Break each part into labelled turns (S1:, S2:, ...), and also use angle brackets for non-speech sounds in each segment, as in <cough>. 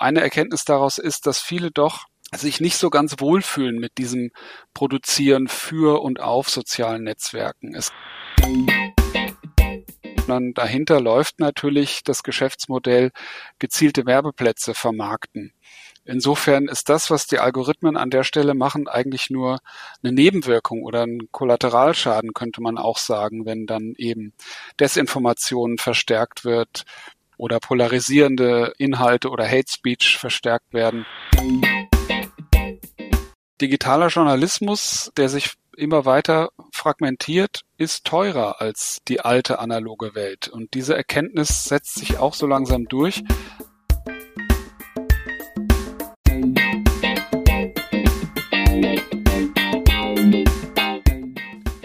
S1: eine Erkenntnis daraus ist, dass viele doch sich nicht so ganz wohlfühlen mit diesem Produzieren für und auf sozialen Netzwerken. Es dann dahinter läuft natürlich das Geschäftsmodell gezielte Werbeplätze vermarkten. Insofern ist das, was die Algorithmen an der Stelle machen, eigentlich nur eine Nebenwirkung oder ein Kollateralschaden, könnte man auch sagen, wenn dann eben Desinformation verstärkt wird oder polarisierende Inhalte oder Hate Speech verstärkt werden digitaler Journalismus, der sich immer weiter fragmentiert, ist teurer als die alte analoge Welt. Und diese Erkenntnis setzt sich auch so langsam durch.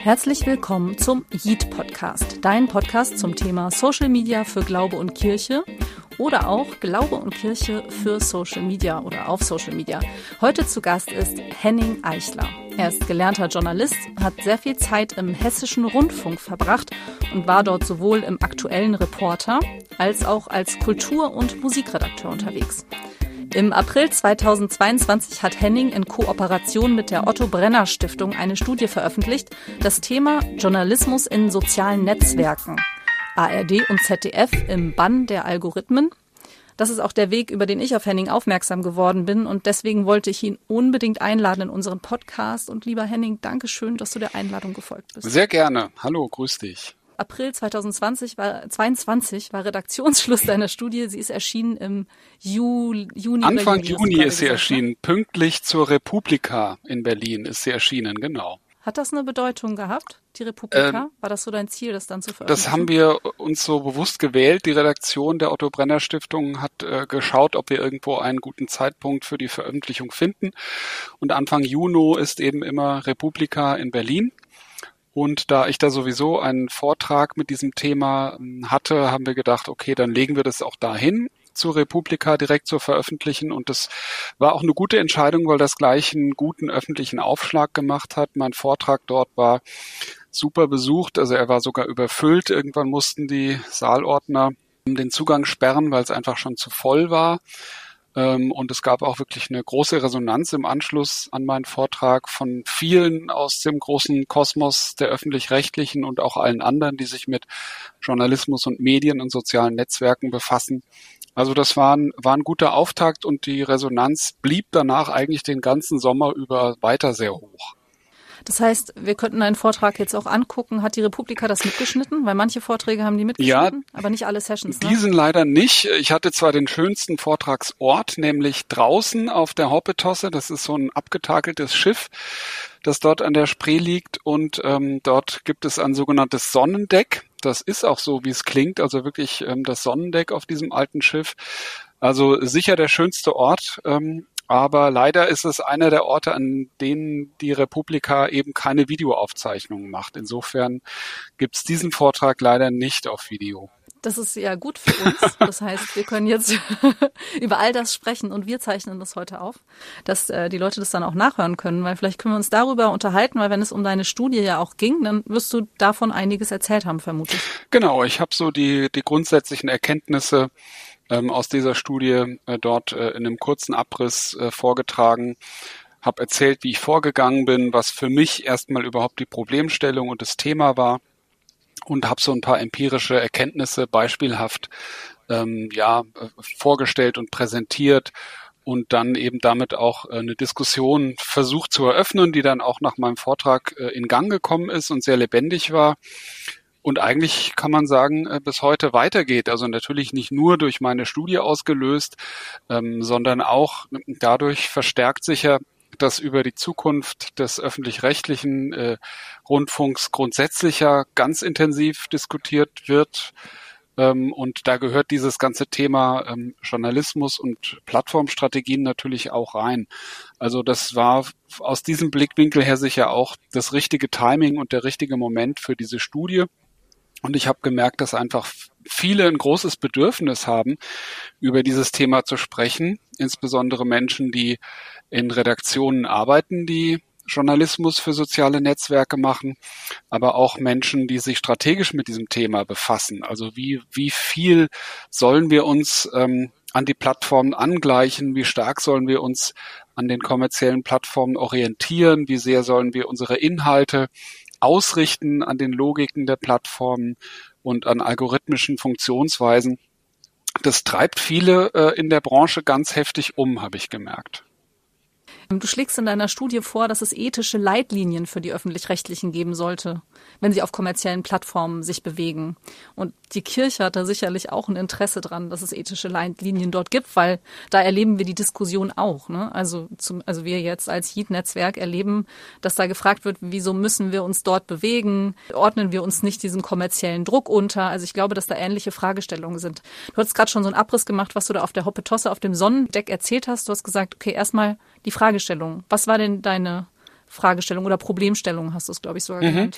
S2: Herzlich willkommen zum Yeet Podcast, dein Podcast zum Thema Social Media für Glaube und Kirche oder auch Glaube und Kirche für Social Media oder auf Social Media. Heute zu Gast ist Henning Eichler. Er ist gelernter Journalist, hat sehr viel Zeit im hessischen Rundfunk verbracht und war dort sowohl im aktuellen Reporter als auch als Kultur- und Musikredakteur unterwegs. Im April 2022 hat Henning in Kooperation mit der Otto Brenner Stiftung eine Studie veröffentlicht, das Thema Journalismus in sozialen Netzwerken. ARD und ZDF im Bann der Algorithmen. Das ist auch der Weg, über den ich auf Henning aufmerksam geworden bin und deswegen wollte ich ihn unbedingt einladen in unseren Podcast. Und lieber Henning, danke schön, dass du der Einladung gefolgt bist.
S1: Sehr gerne. Hallo, grüß dich.
S2: April 2020 war, 22 war Redaktionsschluss <laughs> deiner Studie. Sie ist erschienen im Juli, Juni.
S1: Anfang Juni ist sie gesagt, ne? erschienen. Pünktlich zur Republika in Berlin ist sie erschienen, genau.
S2: Hat das eine Bedeutung gehabt, die Republika? Ähm, War das so dein Ziel, das dann zu veröffentlichen?
S1: Das haben wir uns so bewusst gewählt. Die Redaktion der Otto Brenner Stiftung hat äh, geschaut, ob wir irgendwo einen guten Zeitpunkt für die Veröffentlichung finden. Und Anfang Juni ist eben immer Republika in Berlin. Und da ich da sowieso einen Vortrag mit diesem Thema hm, hatte, haben wir gedacht, okay, dann legen wir das auch dahin zur Republika direkt zu veröffentlichen. Und das war auch eine gute Entscheidung, weil das gleich einen guten öffentlichen Aufschlag gemacht hat. Mein Vortrag dort war super besucht, also er war sogar überfüllt. Irgendwann mussten die Saalordner den Zugang sperren, weil es einfach schon zu voll war. Ähm, und es gab auch wirklich eine große Resonanz im Anschluss an meinen Vortrag von vielen aus dem großen Kosmos der öffentlich-rechtlichen und auch allen anderen, die sich mit Journalismus und Medien und sozialen Netzwerken befassen. Also das war ein, war ein guter Auftakt und die Resonanz blieb danach eigentlich den ganzen Sommer über weiter sehr hoch.
S2: Das heißt, wir könnten einen Vortrag jetzt auch angucken. Hat die Republika das mitgeschnitten? Weil manche Vorträge haben die mitgeschnitten, ja, aber nicht alle Sessions.
S1: Ne? Diesen leider nicht. Ich hatte zwar den schönsten Vortragsort, nämlich draußen auf der Hoppetosse. Das ist so ein abgetakeltes Schiff, das dort an der Spree liegt. Und ähm, dort gibt es ein sogenanntes Sonnendeck. Das ist auch so, wie es klingt. Also wirklich ähm, das Sonnendeck auf diesem alten Schiff. Also sicher der schönste Ort. Ähm, aber leider ist es einer der Orte, an denen die Republika eben keine Videoaufzeichnungen macht. Insofern gibt es diesen Vortrag leider nicht auf Video.
S2: Das ist ja gut für uns. Das heißt, wir können jetzt <laughs> über all das sprechen und wir zeichnen das heute auf, dass äh, die Leute das dann auch nachhören können, weil vielleicht können wir uns darüber unterhalten, weil wenn es um deine Studie ja auch ging, dann wirst du davon einiges erzählt haben, vermutlich.
S1: Genau, ich habe so die, die grundsätzlichen Erkenntnisse ähm, aus dieser Studie äh, dort äh, in einem kurzen Abriss äh, vorgetragen, habe erzählt, wie ich vorgegangen bin, was für mich erstmal überhaupt die Problemstellung und das Thema war und habe so ein paar empirische Erkenntnisse beispielhaft ähm, ja äh, vorgestellt und präsentiert und dann eben damit auch äh, eine Diskussion versucht zu eröffnen, die dann auch nach meinem Vortrag äh, in Gang gekommen ist und sehr lebendig war und eigentlich kann man sagen, äh, bis heute weitergeht. Also natürlich nicht nur durch meine Studie ausgelöst, ähm, sondern auch dadurch verstärkt sich ja dass über die Zukunft des öffentlich-rechtlichen äh, Rundfunks grundsätzlich ja ganz intensiv diskutiert wird. Ähm, und da gehört dieses ganze Thema ähm, Journalismus und Plattformstrategien natürlich auch rein. Also das war aus diesem Blickwinkel her sicher auch das richtige Timing und der richtige Moment für diese Studie. Und ich habe gemerkt, dass einfach viele ein großes Bedürfnis haben, über dieses Thema zu sprechen, insbesondere Menschen, die in Redaktionen arbeiten, die Journalismus für soziale Netzwerke machen, aber auch Menschen, die sich strategisch mit diesem Thema befassen. Also wie, wie viel sollen wir uns ähm, an die Plattformen angleichen? Wie stark sollen wir uns an den kommerziellen Plattformen orientieren? Wie sehr sollen wir unsere Inhalte ausrichten an den Logiken der Plattformen und an algorithmischen Funktionsweisen? Das treibt viele äh, in der Branche ganz heftig um, habe ich gemerkt.
S2: Du schlägst in deiner Studie vor, dass es ethische Leitlinien für die öffentlich-rechtlichen geben sollte, wenn sie auf kommerziellen Plattformen sich bewegen. Und die Kirche hat da sicherlich auch ein Interesse dran, dass es ethische Leitlinien dort gibt, weil da erleben wir die Diskussion auch. Ne? Also, zum, also wir jetzt als Heat-Netzwerk erleben, dass da gefragt wird, wieso müssen wir uns dort bewegen? Ordnen wir uns nicht diesem kommerziellen Druck unter? Also ich glaube, dass da ähnliche Fragestellungen sind. Du hast gerade schon so einen Abriss gemacht, was du da auf der Hoppetosse auf dem Sonnendeck erzählt hast. Du hast gesagt, okay, erstmal die Fragestellung. Was war denn deine Fragestellung oder Problemstellung, hast du es, glaube ich, sogar mhm. genannt.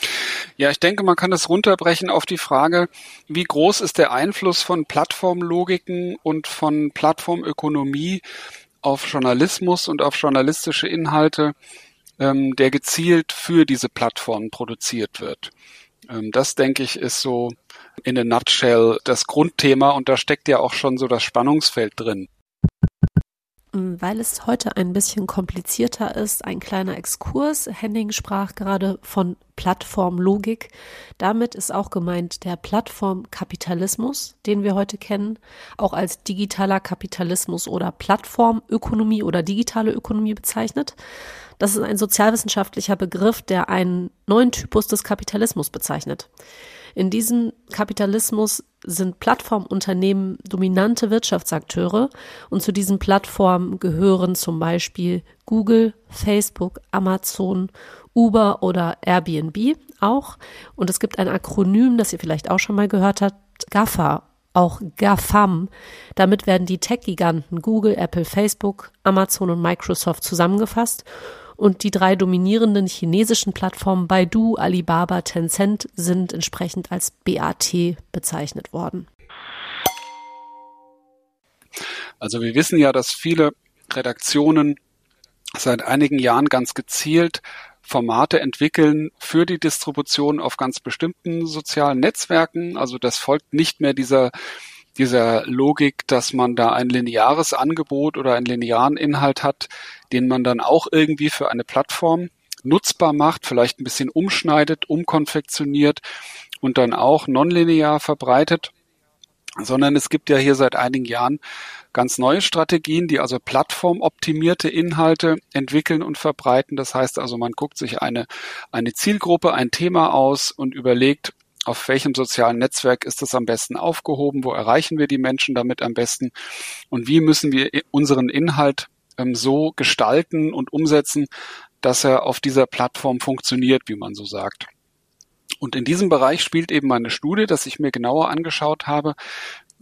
S1: Ja, ich denke, man kann das runterbrechen auf die Frage, wie groß ist der Einfluss von Plattformlogiken und von Plattformökonomie auf Journalismus und auf journalistische Inhalte, ähm, der gezielt für diese Plattformen produziert wird. Ähm, das, denke ich, ist so in a nutshell das Grundthema und da steckt ja auch schon so das Spannungsfeld drin.
S2: Weil es heute ein bisschen komplizierter ist, ein kleiner Exkurs. Henning sprach gerade von Plattformlogik. Damit ist auch gemeint der Plattformkapitalismus, den wir heute kennen, auch als digitaler Kapitalismus oder Plattformökonomie oder digitale Ökonomie bezeichnet. Das ist ein sozialwissenschaftlicher Begriff, der einen neuen Typus des Kapitalismus bezeichnet. In diesem Kapitalismus sind Plattformunternehmen dominante Wirtschaftsakteure und zu diesen Plattformen gehören zum Beispiel Google, Facebook, Amazon, Uber oder Airbnb auch. Und es gibt ein Akronym, das ihr vielleicht auch schon mal gehört habt, GAFA auch GAFAM. Damit werden die Tech-Giganten Google, Apple, Facebook, Amazon und Microsoft zusammengefasst und die drei dominierenden chinesischen Plattformen Baidu, Alibaba, Tencent sind entsprechend als BAT bezeichnet worden.
S1: Also wir wissen ja, dass viele Redaktionen seit einigen Jahren ganz gezielt Formate entwickeln für die Distribution auf ganz bestimmten sozialen Netzwerken. Also das folgt nicht mehr dieser dieser Logik, dass man da ein lineares Angebot oder einen linearen Inhalt hat, den man dann auch irgendwie für eine Plattform nutzbar macht, vielleicht ein bisschen umschneidet, umkonfektioniert und dann auch nonlinear verbreitet, sondern es gibt ja hier seit einigen Jahren ganz neue Strategien, die also plattformoptimierte Inhalte entwickeln und verbreiten. Das heißt also, man guckt sich eine, eine Zielgruppe, ein Thema aus und überlegt, auf welchem sozialen Netzwerk ist es am besten aufgehoben, wo erreichen wir die Menschen damit am besten und wie müssen wir unseren Inhalt ähm, so gestalten und umsetzen, dass er auf dieser Plattform funktioniert, wie man so sagt. Und in diesem Bereich spielt eben meine Studie, dass ich mir genauer angeschaut habe,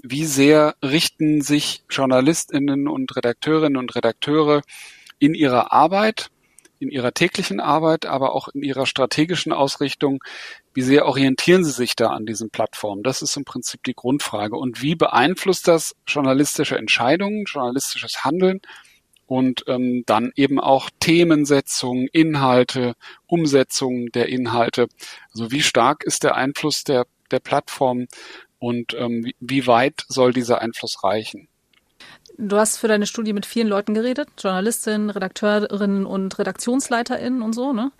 S1: wie sehr richten sich Journalistinnen und Redakteurinnen und Redakteure in ihrer Arbeit in ihrer täglichen Arbeit, aber auch in ihrer strategischen Ausrichtung, wie sehr orientieren Sie sich da an diesen Plattformen? Das ist im Prinzip die Grundfrage. Und wie beeinflusst das journalistische Entscheidungen, journalistisches Handeln und ähm, dann eben auch Themensetzung, Inhalte, Umsetzung der Inhalte? Also wie stark ist der Einfluss der, der Plattform und ähm, wie weit soll dieser Einfluss reichen?
S2: Du hast für deine Studie mit vielen Leuten geredet, Journalistinnen, Redakteurinnen und Redaktionsleiterinnen und so, ne?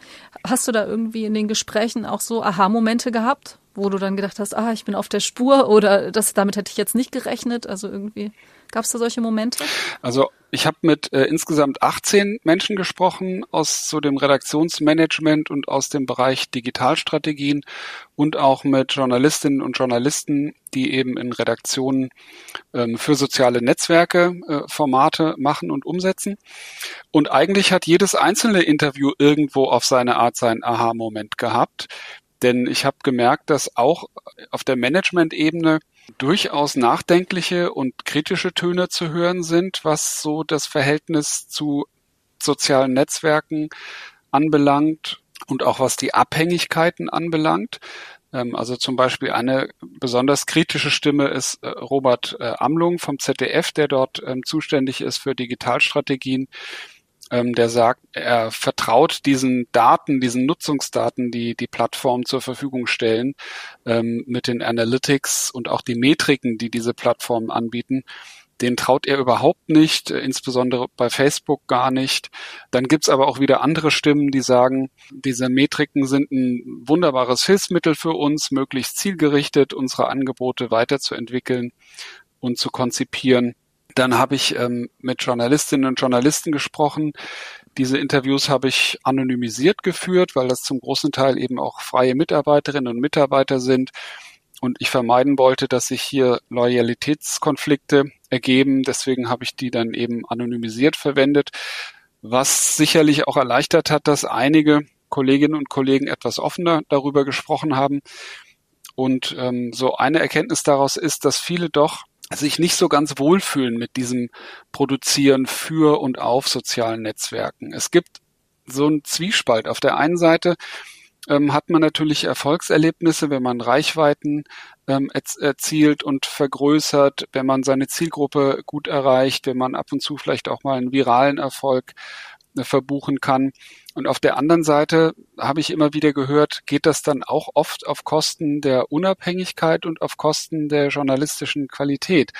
S2: Hast du da irgendwie in den Gesprächen auch so Aha-Momente gehabt, wo du dann gedacht hast, ah, ich bin auf der Spur oder das, damit hätte ich jetzt nicht gerechnet? Also irgendwie. Gab es da solche Momente?
S1: Also ich habe mit äh, insgesamt 18 Menschen gesprochen aus so dem Redaktionsmanagement und aus dem Bereich Digitalstrategien und auch mit Journalistinnen und Journalisten, die eben in Redaktionen ähm, für soziale Netzwerke äh, Formate machen und umsetzen. Und eigentlich hat jedes einzelne Interview irgendwo auf seine Art seinen Aha-Moment gehabt. Denn ich habe gemerkt, dass auch auf der Management-Ebene durchaus nachdenkliche und kritische Töne zu hören sind, was so das Verhältnis zu sozialen Netzwerken anbelangt und auch was die Abhängigkeiten anbelangt. Ähm, also zum Beispiel eine besonders kritische Stimme ist äh, Robert äh, Amlung vom ZDF, der dort ähm, zuständig ist für Digitalstrategien, ähm, der sagt, er vertraut diesen Daten, diesen Nutzungsdaten, die die Plattformen zur Verfügung stellen, ähm, mit den Analytics und auch die Metriken, die diese Plattformen anbieten, den traut er überhaupt nicht, äh, insbesondere bei Facebook gar nicht. Dann gibt's aber auch wieder andere Stimmen, die sagen, diese Metriken sind ein wunderbares Hilfsmittel für uns, möglichst zielgerichtet unsere Angebote weiterzuentwickeln und zu konzipieren. Dann habe ich ähm, mit Journalistinnen und Journalisten gesprochen. Diese Interviews habe ich anonymisiert geführt, weil das zum großen Teil eben auch freie Mitarbeiterinnen und Mitarbeiter sind und ich vermeiden wollte, dass sich hier Loyalitätskonflikte ergeben. Deswegen habe ich die dann eben anonymisiert verwendet, was sicherlich auch erleichtert hat, dass einige Kolleginnen und Kollegen etwas offener darüber gesprochen haben. Und ähm, so eine Erkenntnis daraus ist, dass viele doch sich nicht so ganz wohlfühlen mit diesem Produzieren für und auf sozialen Netzwerken. Es gibt so einen Zwiespalt. Auf der einen Seite ähm, hat man natürlich Erfolgserlebnisse, wenn man Reichweiten ähm, erzielt und vergrößert, wenn man seine Zielgruppe gut erreicht, wenn man ab und zu vielleicht auch mal einen viralen Erfolg verbuchen kann. Und auf der anderen Seite habe ich immer wieder gehört, geht das dann auch oft auf Kosten der Unabhängigkeit und auf Kosten der journalistischen Qualität,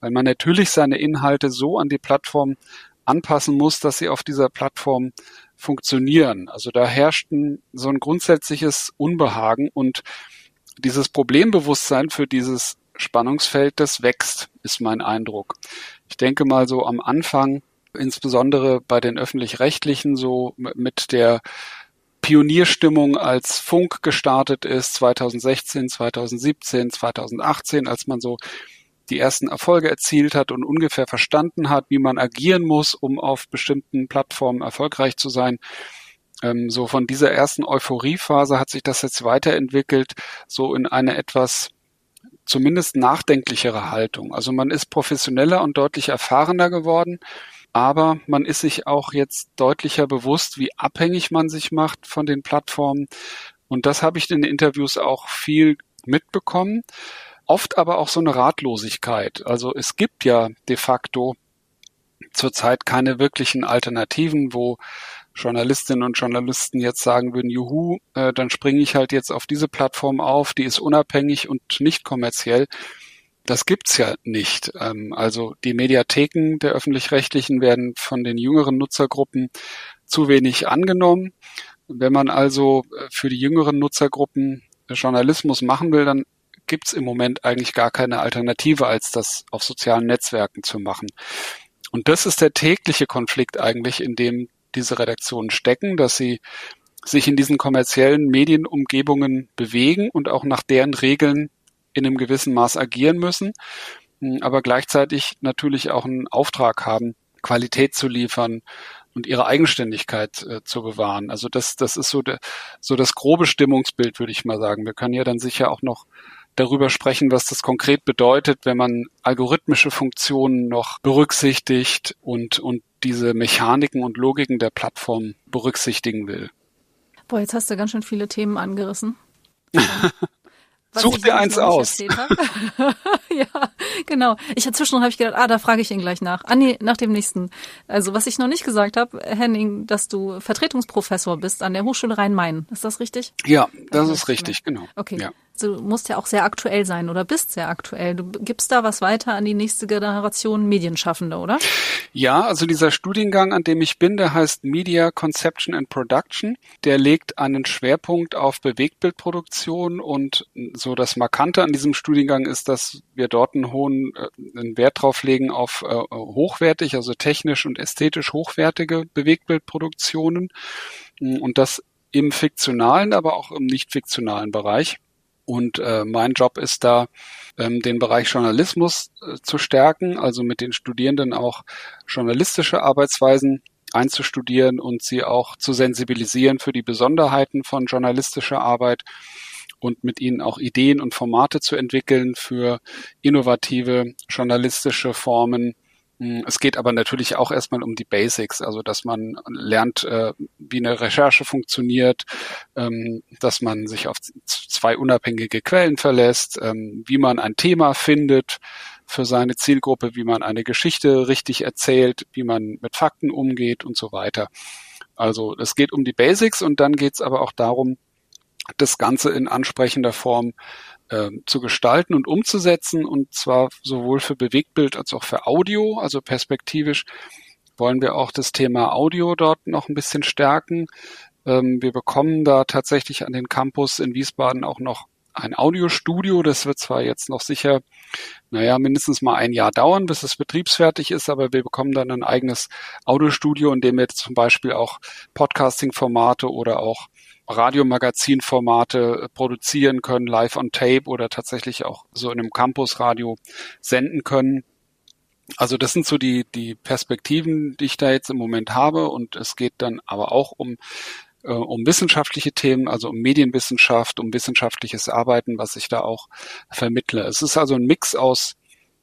S1: weil man natürlich seine Inhalte so an die Plattform anpassen muss, dass sie auf dieser Plattform funktionieren. Also da herrscht ein, so ein grundsätzliches Unbehagen und dieses Problembewusstsein für dieses Spannungsfeld, das wächst, ist mein Eindruck. Ich denke mal so am Anfang, insbesondere bei den öffentlich-rechtlichen, so mit der Pionierstimmung als Funk gestartet ist, 2016, 2017, 2018, als man so die ersten Erfolge erzielt hat und ungefähr verstanden hat, wie man agieren muss, um auf bestimmten Plattformen erfolgreich zu sein. Ähm, so von dieser ersten Euphoriephase hat sich das jetzt weiterentwickelt, so in eine etwas zumindest nachdenklichere Haltung. Also man ist professioneller und deutlich erfahrener geworden, aber man ist sich auch jetzt deutlicher bewusst, wie abhängig man sich macht von den Plattformen. Und das habe ich in den Interviews auch viel mitbekommen oft aber auch so eine Ratlosigkeit. Also es gibt ja de facto zurzeit keine wirklichen Alternativen, wo Journalistinnen und Journalisten jetzt sagen würden, juhu, äh, dann springe ich halt jetzt auf diese Plattform auf, die ist unabhängig und nicht kommerziell. Das gibt's ja nicht. Ähm, also die Mediatheken der öffentlich-rechtlichen werden von den jüngeren Nutzergruppen zu wenig angenommen. Wenn man also äh, für die jüngeren Nutzergruppen Journalismus machen will, dann gibt es im Moment eigentlich gar keine Alternative, als das auf sozialen Netzwerken zu machen. Und das ist der tägliche Konflikt eigentlich, in dem diese Redaktionen stecken, dass sie sich in diesen kommerziellen Medienumgebungen bewegen und auch nach deren Regeln in einem gewissen Maß agieren müssen, aber gleichzeitig natürlich auch einen Auftrag haben, Qualität zu liefern und ihre Eigenständigkeit äh, zu bewahren. Also das, das ist so, de, so das grobe Stimmungsbild, würde ich mal sagen. Wir können ja dann sicher auch noch darüber sprechen, was das konkret bedeutet, wenn man algorithmische Funktionen noch berücksichtigt und, und diese Mechaniken und Logiken der Plattform berücksichtigen will.
S2: Boah, jetzt hast du ganz schön viele Themen angerissen. <laughs>
S1: Such dir eins aus. <laughs>
S2: ja, genau. Ich dazwischen habe ich gedacht, ah, da frage ich ihn gleich nach. Ah, nee, nach dem nächsten. Also, was ich noch nicht gesagt habe, Henning, dass du Vertretungsprofessor bist an der Hochschule Rhein-Main. Ist das richtig?
S1: Ja, das also, ist richtig, genau.
S2: Okay.
S1: Ja
S2: du musst ja auch sehr aktuell sein oder bist sehr aktuell. Du gibst da was weiter an die nächste Generation Medienschaffende, oder?
S1: Ja, also dieser Studiengang, an dem ich bin, der heißt Media Conception and Production. Der legt einen Schwerpunkt auf Bewegtbildproduktion und so das Markante an diesem Studiengang ist, dass wir dort einen hohen äh, einen Wert drauf legen auf äh, hochwertig, also technisch und ästhetisch hochwertige Bewegtbildproduktionen und das im fiktionalen, aber auch im nicht fiktionalen Bereich. Und äh, mein Job ist da, ähm, den Bereich Journalismus äh, zu stärken, also mit den Studierenden auch journalistische Arbeitsweisen einzustudieren und sie auch zu sensibilisieren für die Besonderheiten von journalistischer Arbeit und mit ihnen auch Ideen und Formate zu entwickeln für innovative journalistische Formen, hm, es geht aber natürlich auch erstmal um die Basics, also dass man lernt, äh, wie eine Recherche funktioniert, ähm, dass man sich auf zwei unabhängige Quellen verlässt, ähm, wie man ein Thema findet für seine Zielgruppe, wie man eine Geschichte richtig erzählt, wie man mit Fakten umgeht und so weiter. Also es geht um die Basics und dann geht es aber auch darum, das Ganze in ansprechender Form äh, zu gestalten und umzusetzen und zwar sowohl für Bewegtbild als auch für Audio, also perspektivisch wollen wir auch das Thema Audio dort noch ein bisschen stärken. Ähm, wir bekommen da tatsächlich an den Campus in Wiesbaden auch noch ein Audiostudio. Das wird zwar jetzt noch sicher, naja, mindestens mal ein Jahr dauern, bis es betriebsfertig ist, aber wir bekommen dann ein eigenes Audiostudio, in dem wir zum Beispiel auch Podcasting-Formate oder auch Radiomagazin-Formate produzieren können, live on tape oder tatsächlich auch so in einem Campusradio senden können. Also das sind so die, die Perspektiven, die ich da jetzt im Moment habe. Und es geht dann aber auch um äh, um wissenschaftliche Themen, also um Medienwissenschaft, um wissenschaftliches Arbeiten, was ich da auch vermittle. Es ist also ein Mix aus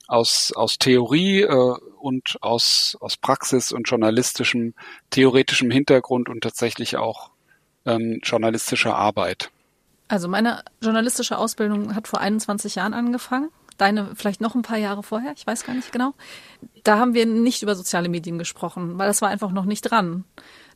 S1: aus, aus Theorie äh, und aus, aus Praxis und journalistischem, theoretischem Hintergrund und tatsächlich auch ähm, journalistischer Arbeit.
S2: Also meine journalistische Ausbildung hat vor 21 Jahren angefangen. Deine vielleicht noch ein paar Jahre vorher, ich weiß gar nicht genau. Da haben wir nicht über soziale Medien gesprochen, weil das war einfach noch nicht dran.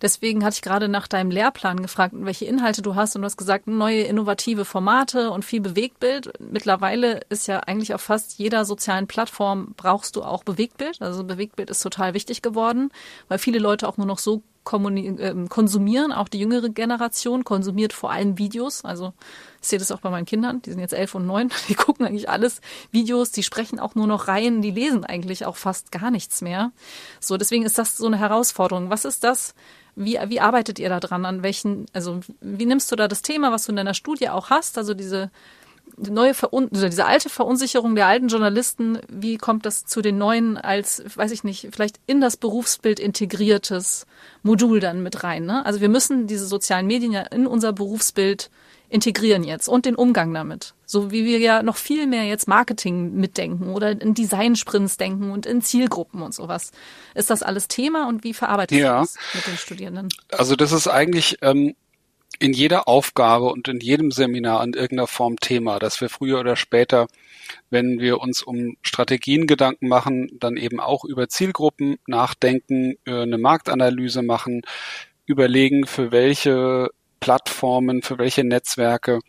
S2: Deswegen hatte ich gerade nach deinem Lehrplan gefragt, welche Inhalte du hast und du hast gesagt, neue innovative Formate und viel Bewegtbild. Mittlerweile ist ja eigentlich auf fast jeder sozialen Plattform brauchst du auch Bewegtbild. Also Bewegtbild ist total wichtig geworden, weil viele Leute auch nur noch so ähm, konsumieren, auch die jüngere Generation konsumiert vor allem Videos. Also ich sehe das auch bei meinen Kindern, die sind jetzt elf und neun, <laughs> die gucken eigentlich alles Videos, die sprechen auch nur noch rein, die lesen eigentlich auch fast gar nichts mehr. So, deswegen ist das so eine Herausforderung. Was ist das, wie, wie arbeitet ihr da dran? An welchen, also wie nimmst du da das Thema, was du in deiner Studie auch hast, also diese neue Verun also diese alte Verunsicherung der alten Journalisten, wie kommt das zu den neuen als, weiß ich nicht, vielleicht in das Berufsbild integriertes Modul dann mit rein? Ne? Also wir müssen diese sozialen Medien ja in unser Berufsbild integrieren jetzt und den Umgang damit. So wie wir ja noch viel mehr jetzt Marketing mitdenken oder in Design-Sprints denken und in Zielgruppen und sowas. Ist das alles Thema und wie verarbeitet ja. das mit den Studierenden?
S1: Also das ist eigentlich ähm, in jeder Aufgabe und in jedem Seminar in irgendeiner Form Thema, dass wir früher oder später, wenn wir uns um Strategien Gedanken machen, dann eben auch über Zielgruppen nachdenken, äh, eine Marktanalyse machen, überlegen, für welche Plattformen, für welche Netzwerke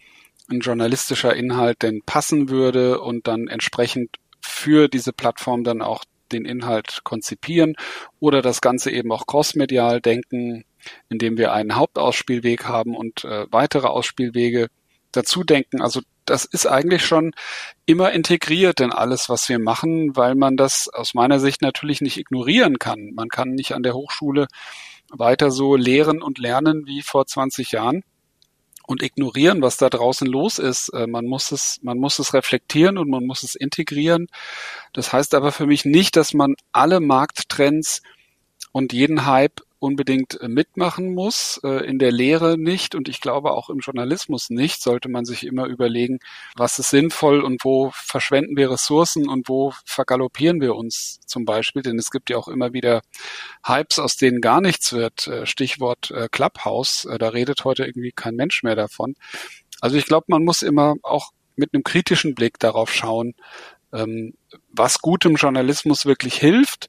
S1: ein journalistischer Inhalt denn passen würde und dann entsprechend für diese Plattform dann auch den Inhalt konzipieren oder das Ganze eben auch crossmedial denken, indem wir einen Hauptausspielweg haben und äh, weitere Ausspielwege dazu denken. Also das ist eigentlich schon immer integriert in alles, was wir machen, weil man das aus meiner Sicht natürlich nicht ignorieren kann. Man kann nicht an der Hochschule weiter so lehren und lernen wie vor 20 Jahren und ignorieren, was da draußen los ist. Äh, man muss es, man muss es reflektieren und man muss es integrieren. Das heißt aber für mich nicht, dass man alle Markttrends und jeden Hype unbedingt äh, mitmachen muss, äh, in der Lehre nicht und ich glaube auch im Journalismus nicht, sollte man sich immer überlegen, was ist sinnvoll und wo verschwenden wir Ressourcen und wo vergaloppieren wir uns zum Beispiel, denn es gibt ja auch immer wieder Hypes, aus denen gar nichts wird, äh, Stichwort Clubhouse, da redet heute irgendwie kein Mensch mehr davon. Also ich glaube, man muss immer auch mit einem kritischen Blick darauf schauen, ähm, was gutem Journalismus wirklich hilft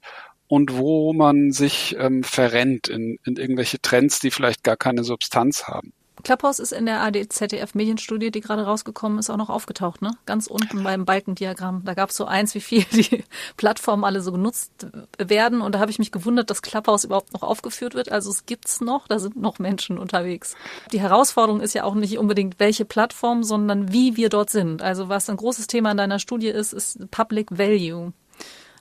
S1: und wo man sich ähm, verrennt in, in irgendwelche Trends, die vielleicht gar keine Substanz haben.
S2: Clubhouse ist in der AD-ZDF-Medienstudie, die gerade rausgekommen ist, auch noch aufgetaucht, ne? Ganz unten beim Balkendiagramm. Da gab es so eins, wie viel die <laughs> Plattformen alle so genutzt werden. Und da habe ich mich gewundert, dass Clubhouse überhaupt noch aufgeführt wird. Also es gibt's noch, da sind noch Menschen unterwegs. Die Herausforderung ist ja auch nicht unbedingt welche Plattform, sondern wie wir dort sind. Also was ein großes Thema in deiner Studie ist, ist Public Value.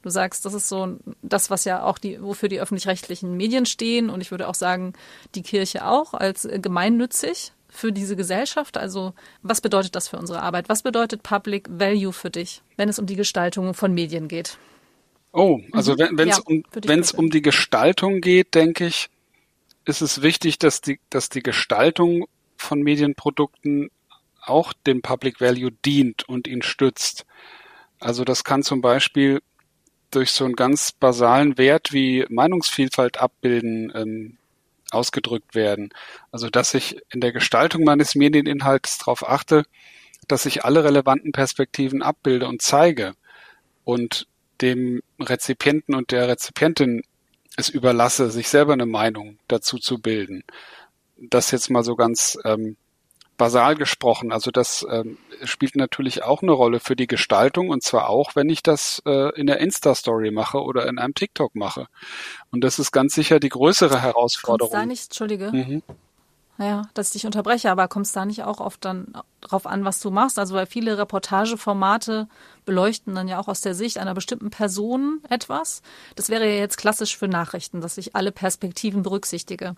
S2: Du sagst, das ist so das, was ja auch die, wofür die öffentlich-rechtlichen Medien stehen. Und ich würde auch sagen, die Kirche auch als gemeinnützig für diese Gesellschaft? Also was bedeutet das für unsere Arbeit? Was bedeutet Public Value für dich, wenn es um die Gestaltung von Medien geht?
S1: Oh, also mhm. wenn es ja, um, wenn's um die Gestaltung geht, denke ich, ist es wichtig, dass die, dass die Gestaltung von Medienprodukten auch dem Public Value dient und ihn stützt. Also das kann zum Beispiel durch so einen ganz basalen Wert wie Meinungsvielfalt abbilden ähm, ausgedrückt werden. Also dass ich in der Gestaltung meines Medieninhalts darauf achte, dass ich alle relevanten Perspektiven abbilde und zeige und dem Rezipienten und der Rezipientin es überlasse, sich selber eine Meinung dazu zu bilden. Das jetzt mal so ganz ähm, basal gesprochen. Also das ähm, spielt natürlich auch eine Rolle für die Gestaltung und zwar auch, wenn ich das äh, in der Insta-Story mache oder in einem TikTok mache. Und das ist ganz sicher die größere Herausforderung.
S2: Kommt's da nicht, Entschuldige. Mhm. Ja, dass ich dich unterbreche, aber kommt es da nicht auch oft dann drauf an, was du machst? Also weil viele Reportageformate beleuchten dann ja auch aus der Sicht einer bestimmten Person etwas. Das wäre ja jetzt klassisch für Nachrichten, dass ich alle Perspektiven berücksichtige.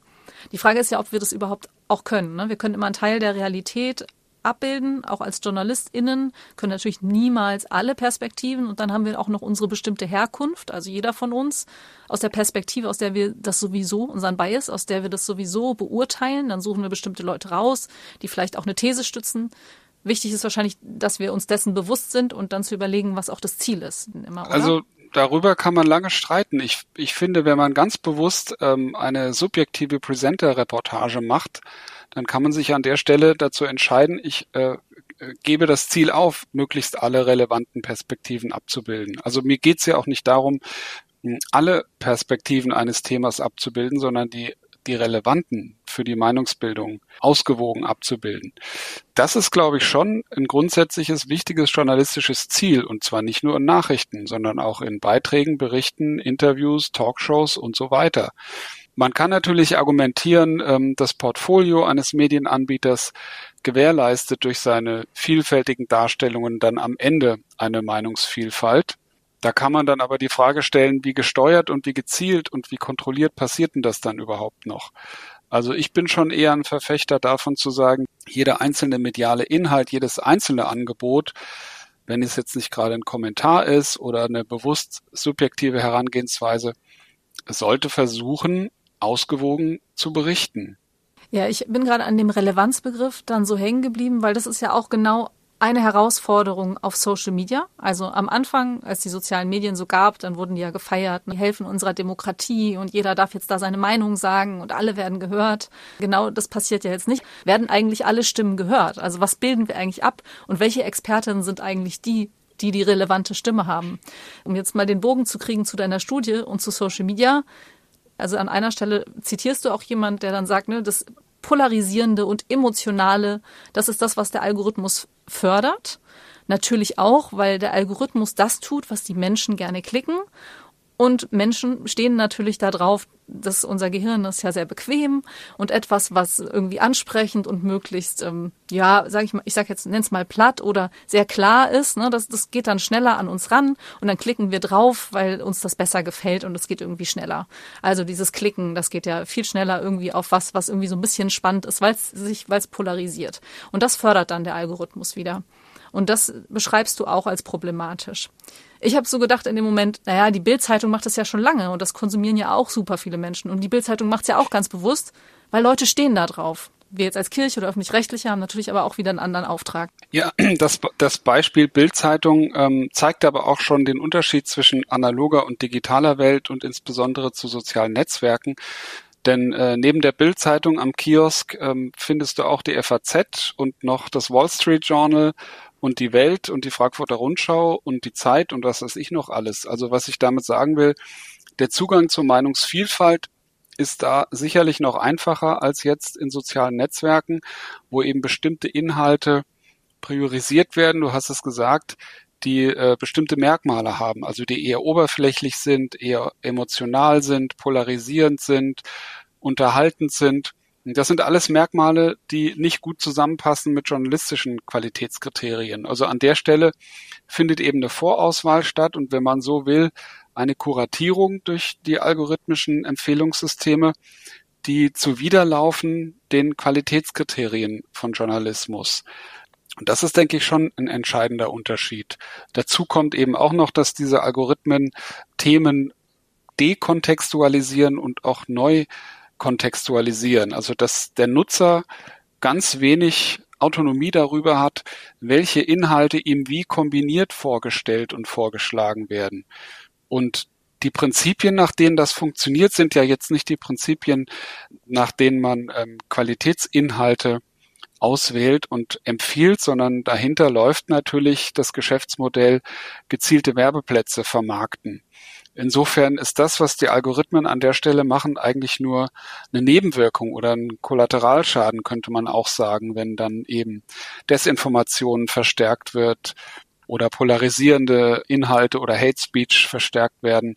S2: Die Frage ist ja, ob wir das überhaupt auch können. Ne? Wir können immer einen Teil der Realität abbilden, auch als JournalistInnen, können natürlich niemals alle Perspektiven und dann haben wir auch noch unsere bestimmte Herkunft, also jeder von uns, aus der Perspektive, aus der wir das sowieso, unseren Bias, aus der wir das sowieso beurteilen, dann suchen wir bestimmte Leute raus, die vielleicht auch eine These stützen. Wichtig ist wahrscheinlich, dass wir uns dessen bewusst sind und dann zu überlegen, was auch das Ziel ist.
S1: Immer, also darüber kann man lange streiten. Ich, ich finde, wenn man ganz bewusst ähm, eine subjektive Presenter-Reportage macht, dann kann man sich an der Stelle dazu entscheiden, ich äh, gebe das Ziel auf, möglichst alle relevanten Perspektiven abzubilden. Also mir geht es ja auch nicht darum, alle Perspektiven eines Themas abzubilden, sondern die die relevanten für die Meinungsbildung ausgewogen abzubilden. Das ist, glaube ich, schon ein grundsätzliches wichtiges journalistisches Ziel und zwar nicht nur in Nachrichten, sondern auch in Beiträgen, Berichten, Interviews, Talkshows und so weiter. Man kann natürlich argumentieren, ähm, das Portfolio eines Medienanbieters gewährleistet durch seine vielfältigen Darstellungen dann am Ende eine Meinungsvielfalt. Da kann man dann aber die Frage stellen, wie gesteuert und wie gezielt und wie kontrolliert passiert denn das dann überhaupt noch? Also ich bin schon eher ein Verfechter davon zu sagen, jeder einzelne mediale Inhalt, jedes einzelne Angebot, wenn es jetzt nicht gerade ein Kommentar ist oder eine bewusst subjektive Herangehensweise, sollte versuchen, ausgewogen zu berichten.
S2: Ja, ich bin gerade an dem Relevanzbegriff dann so hängen geblieben, weil das ist ja auch genau eine Herausforderung auf Social Media. Also am Anfang, als die sozialen Medien so gab, dann wurden die ja gefeiert, die helfen unserer Demokratie und jeder darf jetzt da seine Meinung sagen und alle werden gehört. Genau das passiert ja jetzt nicht. Werden eigentlich alle Stimmen gehört? Also was bilden wir eigentlich ab und welche Expertinnen sind eigentlich die, die die relevante Stimme haben? Um jetzt mal den Bogen zu kriegen zu deiner Studie und zu Social Media, also an einer Stelle zitierst du auch jemand, der dann sagt, ne, das polarisierende und emotionale, das ist das, was der Algorithmus fördert. Natürlich auch, weil der Algorithmus das tut, was die Menschen gerne klicken und Menschen stehen natürlich darauf, dass unser Gehirn ist ja sehr bequem und etwas, was irgendwie ansprechend und möglichst, ähm, ja, sage ich mal, ich sag jetzt, nenn's mal platt oder sehr klar ist, ne, das, das geht dann schneller an uns ran und dann klicken wir drauf, weil uns das besser gefällt und es geht irgendwie schneller. Also dieses Klicken, das geht ja viel schneller irgendwie auf was, was irgendwie so ein bisschen spannend ist, weil es sich, weil es polarisiert. Und das fördert dann der Algorithmus wieder. Und das beschreibst du auch als problematisch. Ich habe so gedacht in dem Moment, naja, die Bildzeitung macht das ja schon lange und das konsumieren ja auch super viele Menschen. Und die Bildzeitung macht es ja auch ganz bewusst, weil Leute stehen da drauf. Wir jetzt als Kirche oder öffentlich-rechtliche haben natürlich aber auch wieder einen anderen Auftrag.
S1: Ja, <clears throat> das, das Beispiel Bildzeitung ähm, zeigt aber auch schon den Unterschied zwischen analoger und digitaler Welt und insbesondere zu sozialen Netzwerken. Denn äh, neben der Bildzeitung am Kiosk ähm, findest du auch die FAZ und noch das Wall Street Journal und die Welt und die Frankfurter Rundschau und die Zeit und was weiß ich noch alles. Also was ich damit sagen will, der Zugang zur Meinungsvielfalt ist da sicherlich noch einfacher als jetzt in sozialen Netzwerken, wo eben bestimmte Inhalte priorisiert werden. Du hast es gesagt, die äh, bestimmte Merkmale haben, also die eher oberflächlich sind, eher emotional sind, polarisierend sind, unterhaltend sind. Das sind alles Merkmale, die nicht gut zusammenpassen mit journalistischen Qualitätskriterien. Also an der Stelle findet eben eine Vorauswahl statt und wenn man so will, eine Kuratierung durch die algorithmischen Empfehlungssysteme, die zuwiderlaufen den Qualitätskriterien von Journalismus. Und das ist, denke ich, schon ein entscheidender Unterschied. Dazu kommt eben auch noch, dass diese Algorithmen Themen dekontextualisieren und auch neu kontextualisieren. Also dass der Nutzer ganz wenig Autonomie darüber hat, welche Inhalte ihm wie kombiniert vorgestellt und vorgeschlagen werden. Und die Prinzipien, nach denen das funktioniert, sind ja jetzt nicht die Prinzipien, nach denen man ähm, Qualitätsinhalte auswählt und empfiehlt, sondern dahinter läuft natürlich das Geschäftsmodell gezielte Werbeplätze vermarkten. Insofern ist das, was die Algorithmen an der Stelle machen, eigentlich nur eine Nebenwirkung oder ein Kollateralschaden, könnte man auch sagen, wenn dann eben Desinformation verstärkt wird oder polarisierende Inhalte oder Hate Speech verstärkt werden.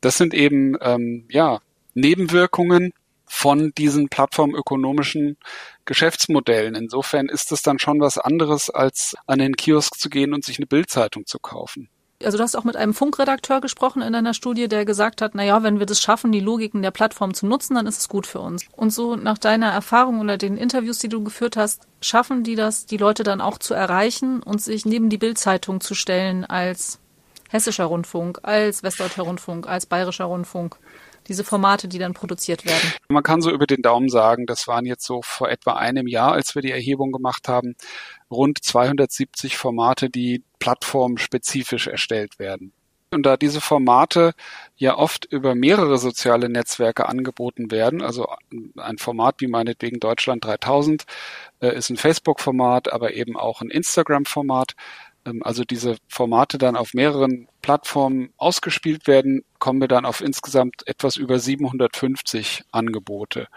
S1: Das sind eben ähm, ja Nebenwirkungen von diesen plattformökonomischen Geschäftsmodellen. Insofern ist es dann schon was anderes, als an den Kiosk zu gehen und sich eine Bildzeitung zu kaufen.
S2: Also du hast auch mit einem Funkredakteur gesprochen in deiner Studie, der gesagt hat, na ja, wenn wir das schaffen, die Logiken der Plattform zu nutzen, dann ist es gut für uns. Und so nach deiner Erfahrung oder den Interviews, die du geführt hast, schaffen die das, die Leute dann auch zu erreichen und sich neben die Bildzeitung zu stellen als Hessischer Rundfunk, als Westdeutscher Rundfunk, als Bayerischer Rundfunk? diese Formate, die dann produziert werden?
S1: Man kann so über den Daumen sagen, das waren jetzt so vor etwa einem Jahr, als wir die Erhebung gemacht haben, rund 270 Formate, die plattformspezifisch erstellt werden. Und da diese Formate ja oft über mehrere soziale Netzwerke angeboten werden, also ein Format wie meinetwegen Deutschland 3000 äh, ist ein Facebook-Format, aber eben auch ein Instagram-Format, ähm, also diese Formate dann auf mehreren Plattformen ausgespielt werden, kommen wir dann auf insgesamt etwas über 750 Angebote,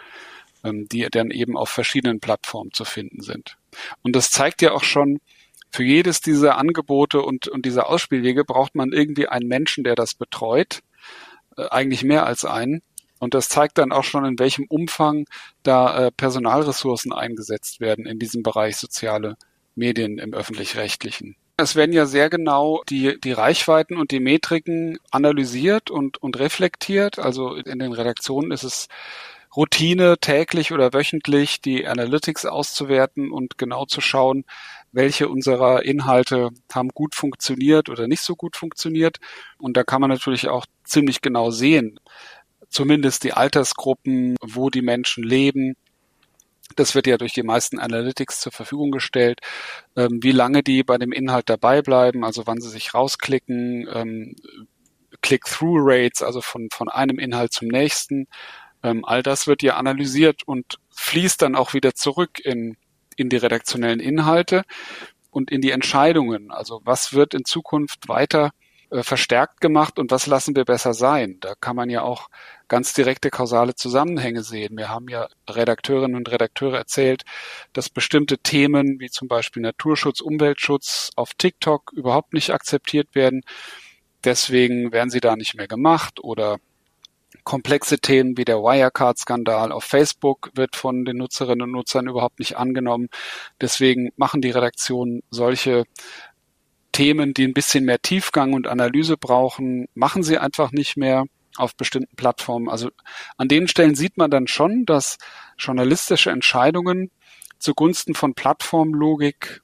S1: die dann eben auf verschiedenen Plattformen zu finden sind. Und das zeigt ja auch schon, für jedes dieser Angebote und, und dieser Ausspielwege braucht man irgendwie einen Menschen, der das betreut, äh, eigentlich mehr als einen. Und das zeigt dann auch schon, in welchem Umfang da äh, Personalressourcen eingesetzt werden in diesem Bereich soziale Medien im öffentlich-rechtlichen. Es werden ja sehr genau die, die Reichweiten und die Metriken analysiert und, und reflektiert. Also in den Redaktionen ist es Routine, täglich oder wöchentlich die Analytics auszuwerten und genau zu schauen, welche unserer Inhalte haben gut funktioniert oder nicht so gut funktioniert. Und da kann man natürlich auch ziemlich genau sehen, zumindest die Altersgruppen, wo die Menschen leben, das wird ja durch die meisten Analytics zur Verfügung gestellt, ähm, wie lange die bei dem Inhalt dabei bleiben, also wann sie sich rausklicken, ähm, Click-Through-Rates, also von, von einem Inhalt zum nächsten. Ähm, all das wird ja analysiert und fließt dann auch wieder zurück in, in die redaktionellen Inhalte und in die Entscheidungen. Also was wird in Zukunft weiter äh, verstärkt gemacht und was lassen wir besser sein? Da kann man ja auch ganz direkte kausale Zusammenhänge sehen. Wir haben ja Redakteurinnen und Redakteure erzählt, dass bestimmte Themen wie zum Beispiel Naturschutz, Umweltschutz auf TikTok überhaupt nicht akzeptiert werden. Deswegen werden sie da nicht mehr gemacht oder komplexe Themen wie der Wirecard-Skandal auf Facebook wird von den Nutzerinnen und Nutzern überhaupt nicht angenommen. Deswegen machen die Redaktionen solche Themen, die ein bisschen mehr Tiefgang und Analyse brauchen, machen sie einfach nicht mehr auf bestimmten Plattformen. Also an den Stellen sieht man dann schon, dass journalistische Entscheidungen zugunsten von Plattformlogik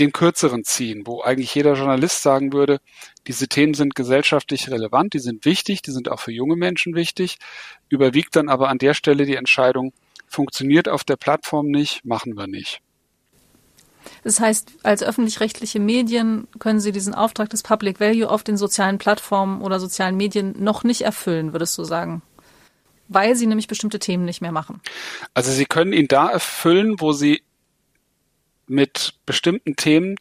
S1: den kürzeren ziehen, wo eigentlich jeder Journalist sagen würde, diese Themen sind gesellschaftlich relevant, die sind wichtig, die sind auch für junge Menschen wichtig, überwiegt dann aber an der Stelle die Entscheidung, funktioniert auf der Plattform nicht, machen wir nicht.
S2: Das heißt, als öffentlich-rechtliche Medien können Sie diesen Auftrag des Public Value auf den sozialen Plattformen oder sozialen Medien noch nicht erfüllen, würdest du sagen? Weil Sie nämlich bestimmte Themen nicht mehr machen.
S1: Also Sie können ihn da erfüllen, wo Sie mit bestimmten Themen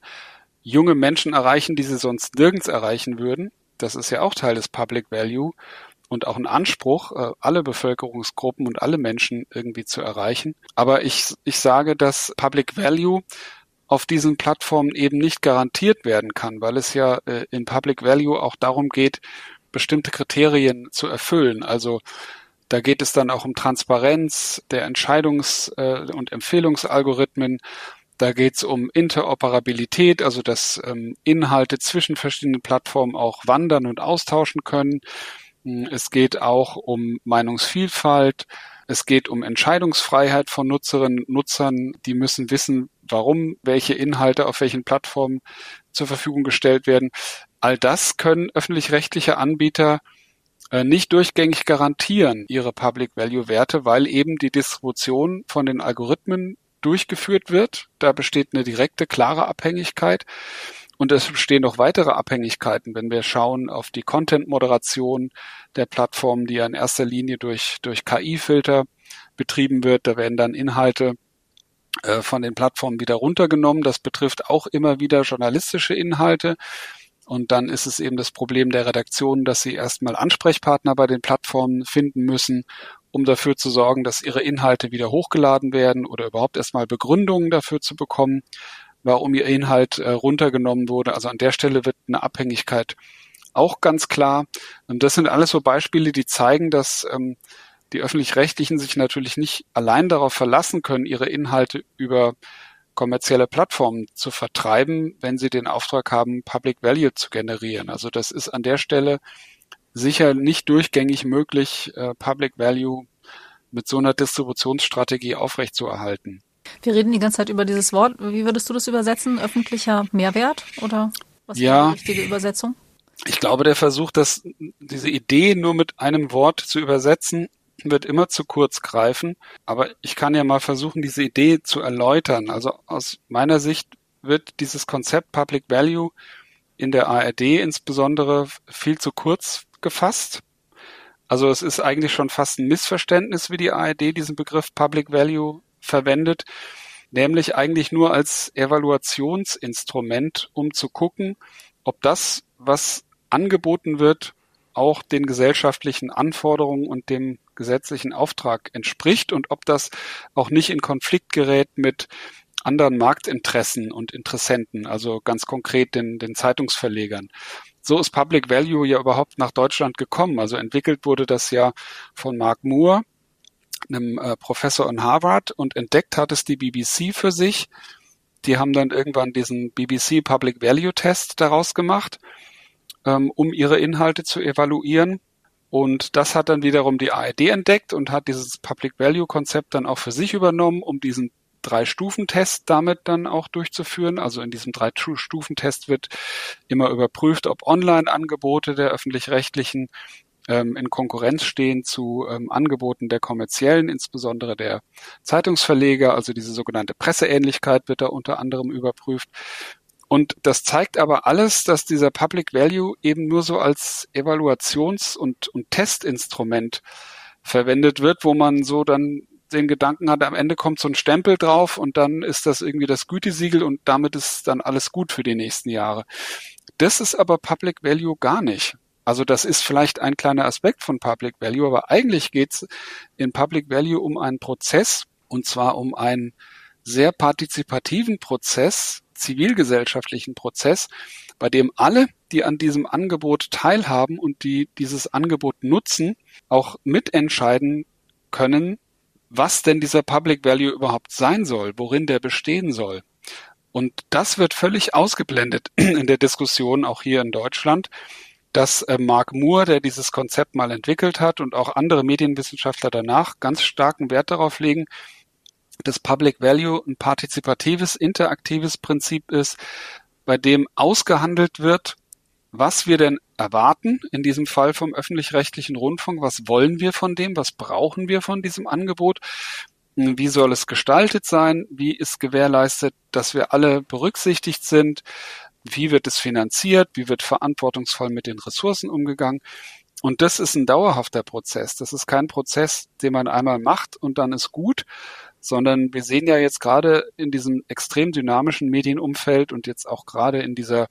S1: junge Menschen erreichen, die sie sonst nirgends erreichen würden. Das ist ja auch Teil des Public Value und auch ein Anspruch, äh, alle Bevölkerungsgruppen und alle Menschen irgendwie zu erreichen. Aber ich, ich sage, dass Public Value auf diesen Plattformen eben nicht garantiert werden kann, weil es ja äh, in Public Value auch darum geht, bestimmte Kriterien zu erfüllen. Also da geht es dann auch um Transparenz der Entscheidungs- äh, und Empfehlungsalgorithmen. Da geht es um Interoperabilität, also dass ähm, Inhalte zwischen verschiedenen Plattformen auch wandern und austauschen können. Es geht auch um Meinungsvielfalt. Es geht um Entscheidungsfreiheit von Nutzerinnen und Nutzern. Die müssen wissen, warum welche Inhalte auf welchen Plattformen zur Verfügung gestellt werden. All das können öffentlich-rechtliche Anbieter äh, nicht durchgängig garantieren, ihre Public Value Werte, weil eben die Distribution von den Algorithmen durchgeführt wird. Da besteht eine direkte, klare Abhängigkeit. Und es bestehen noch weitere Abhängigkeiten, wenn wir schauen auf die Content-Moderation der Plattformen, die ja in erster Linie durch, durch KI-Filter betrieben wird. Da werden dann Inhalte äh, von den Plattformen wieder runtergenommen. Das betrifft auch immer wieder journalistische Inhalte. Und dann ist es eben das Problem der Redaktion, dass sie erstmal Ansprechpartner bei den Plattformen finden müssen, um dafür zu sorgen, dass ihre Inhalte wieder hochgeladen werden oder überhaupt erstmal Begründungen dafür zu bekommen, warum ihr Inhalt äh, runtergenommen wurde. Also an der Stelle wird eine Abhängigkeit auch ganz klar. Und das sind alles so Beispiele, die zeigen, dass ähm, die öffentlich-rechtlichen sich natürlich nicht allein darauf verlassen können, ihre Inhalte über kommerzielle Plattformen zu vertreiben, wenn sie den Auftrag haben, Public Value zu generieren. Also das ist an der Stelle sicher nicht durchgängig möglich, äh, Public Value mit so einer Distributionsstrategie aufrechtzuerhalten.
S2: Wir reden die ganze Zeit über dieses Wort. Wie würdest du das übersetzen? Öffentlicher Mehrwert oder was
S1: ja,
S2: ist die richtige Übersetzung?
S1: Ich glaube, der Versuch, das, diese Idee nur mit einem Wort zu übersetzen, wird immer zu kurz greifen. Aber ich kann ja mal versuchen, diese Idee zu erläutern. Also aus meiner Sicht wird dieses Konzept Public Value in der ARD insbesondere viel zu kurz gefasst. Also es ist eigentlich schon fast ein Missverständnis, wie die ARD diesen Begriff Public Value verwendet, nämlich eigentlich nur als Evaluationsinstrument, um zu gucken, ob das, was angeboten wird, auch den gesellschaftlichen Anforderungen und dem gesetzlichen Auftrag entspricht und ob das auch nicht in Konflikt gerät mit anderen Marktinteressen und Interessenten, also ganz konkret den, den Zeitungsverlegern. So ist Public Value ja überhaupt nach Deutschland gekommen. Also entwickelt wurde das ja von Mark Moore, einem äh, Professor in Harvard, und entdeckt hat es die BBC für sich. Die haben dann irgendwann diesen BBC Public Value Test daraus gemacht ähm, um ihre Inhalte zu evaluieren. Und das hat dann wiederum die ARD entdeckt und hat dieses Public Value Konzept dann auch für sich übernommen, um diesen Drei-Stufen-Test damit dann auch durchzuführen. Also in diesem Drei-Stufen-Test wird immer überprüft, ob Online-Angebote der öffentlich-rechtlichen ähm, in Konkurrenz stehen zu ähm, Angeboten der kommerziellen, insbesondere der Zeitungsverleger. Also diese sogenannte Presseähnlichkeit wird da unter anderem überprüft. Und das zeigt aber alles, dass dieser Public Value eben nur so als Evaluations- und, und Testinstrument verwendet wird, wo man so dann den Gedanken hat, am Ende kommt so ein Stempel drauf und dann ist das irgendwie das Gütesiegel und damit ist dann alles gut für die nächsten Jahre. Das ist aber Public Value gar nicht. Also das ist vielleicht ein kleiner Aspekt von Public Value, aber eigentlich geht's in Public Value um einen Prozess und zwar um einen sehr partizipativen Prozess, zivilgesellschaftlichen Prozess, bei dem alle, die an diesem Angebot teilhaben und die dieses Angebot nutzen, auch mitentscheiden können, was denn dieser Public Value überhaupt sein soll, worin der bestehen soll. Und das wird völlig ausgeblendet <clears throat> in der Diskussion auch hier in Deutschland, dass äh, Mark Moore, der dieses Konzept mal entwickelt hat und auch andere Medienwissenschaftler danach ganz starken Wert darauf legen, das Public Value ein partizipatives, interaktives Prinzip ist, bei dem ausgehandelt wird, was wir denn erwarten, in diesem Fall vom öffentlich-rechtlichen Rundfunk, was wollen wir von dem, was brauchen wir von diesem Angebot, wie soll es gestaltet sein, wie ist gewährleistet, dass wir alle berücksichtigt sind, wie wird es finanziert, wie wird verantwortungsvoll mit den Ressourcen umgegangen. Und das ist ein dauerhafter Prozess. Das ist kein Prozess, den man einmal macht und dann ist gut, sondern wir sehen ja jetzt gerade in diesem extrem dynamischen Medienumfeld und jetzt auch gerade in dieser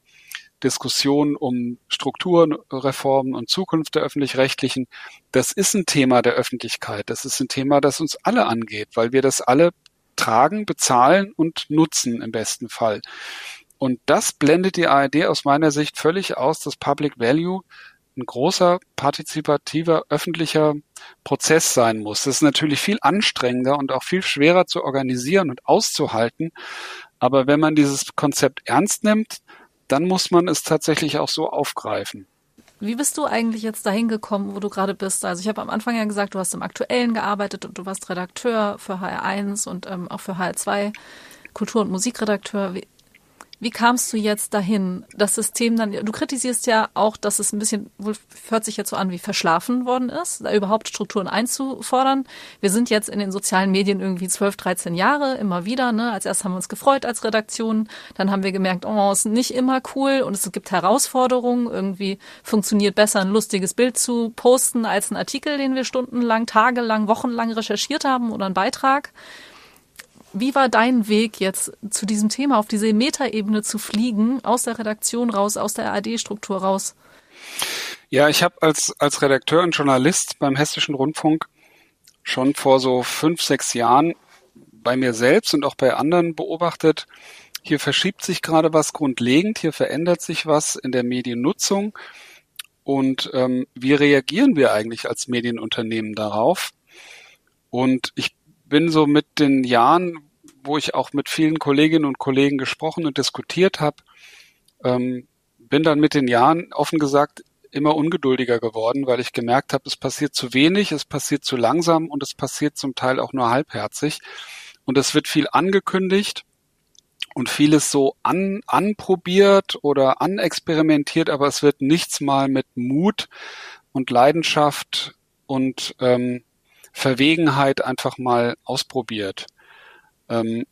S1: Diskussion um Strukturreformen und Zukunft der öffentlich-rechtlichen, das ist ein Thema der Öffentlichkeit. Das ist ein Thema, das uns alle angeht, weil wir das alle tragen, bezahlen und nutzen im besten Fall. Und das blendet die ARD aus meiner Sicht völlig aus, dass Public Value ein großer partizipativer öffentlicher Prozess sein muss. Das ist natürlich viel anstrengender und auch viel schwerer zu organisieren und auszuhalten. Aber wenn man dieses Konzept ernst nimmt, dann muss man es tatsächlich auch so aufgreifen.
S2: Wie bist du eigentlich jetzt dahin gekommen, wo du gerade bist? Also ich habe am Anfang ja gesagt, du hast im Aktuellen gearbeitet und du warst Redakteur für HR1 und ähm, auch für HR2, Kultur- und Musikredakteur. Wie, wie kamst du jetzt dahin, das System dann, du kritisierst ja auch, dass es ein bisschen, wohl hört sich jetzt so an, wie verschlafen worden ist, da überhaupt Strukturen einzufordern. Wir sind jetzt in den sozialen Medien irgendwie 12, 13 Jahre, immer wieder, ne? Als erst haben wir uns gefreut als Redaktion, dann haben wir gemerkt, oh, ist nicht immer cool und es gibt Herausforderungen. Irgendwie funktioniert besser, ein lustiges Bild zu posten als ein Artikel, den wir stundenlang, tagelang, wochenlang recherchiert haben oder einen Beitrag Wie war dein Weg jetzt zu diesem Thema, auf diese Metaebene zu fliegen, aus der Redaktion raus, aus der ARD-Struktur raus?
S1: Ja, ich habe als, als Redakteur und Journalist beim Hessischen Rundfunk schon vor so fünf, sechs Jahren bei mir selbst und auch bei anderen beobachtet, hier verschiebt sich gerade was grundlegend, hier verändert sich was in der Mediennutzung. Und ähm, wie reagieren wir eigentlich als Medienunternehmen darauf? Und ich bin so mit den Jahren, wo ich auch mit vielen Kolleginnen und Kollegen gesprochen und diskutiert habe, ähm, bin dann mit den Jahren offen gesagt immer ungeduldiger geworden, weil ich gemerkt habe, es passiert zu wenig, es passiert zu langsam und es passiert zum Teil auch nur halbherzig. Und es wird viel angekündigt und vieles so an, anprobiert oder anexperimentiert, aber es wird nichts mal mit Mut und Leidenschaft und ähm, Verwegenheit einfach mal ausprobiert. Ähm,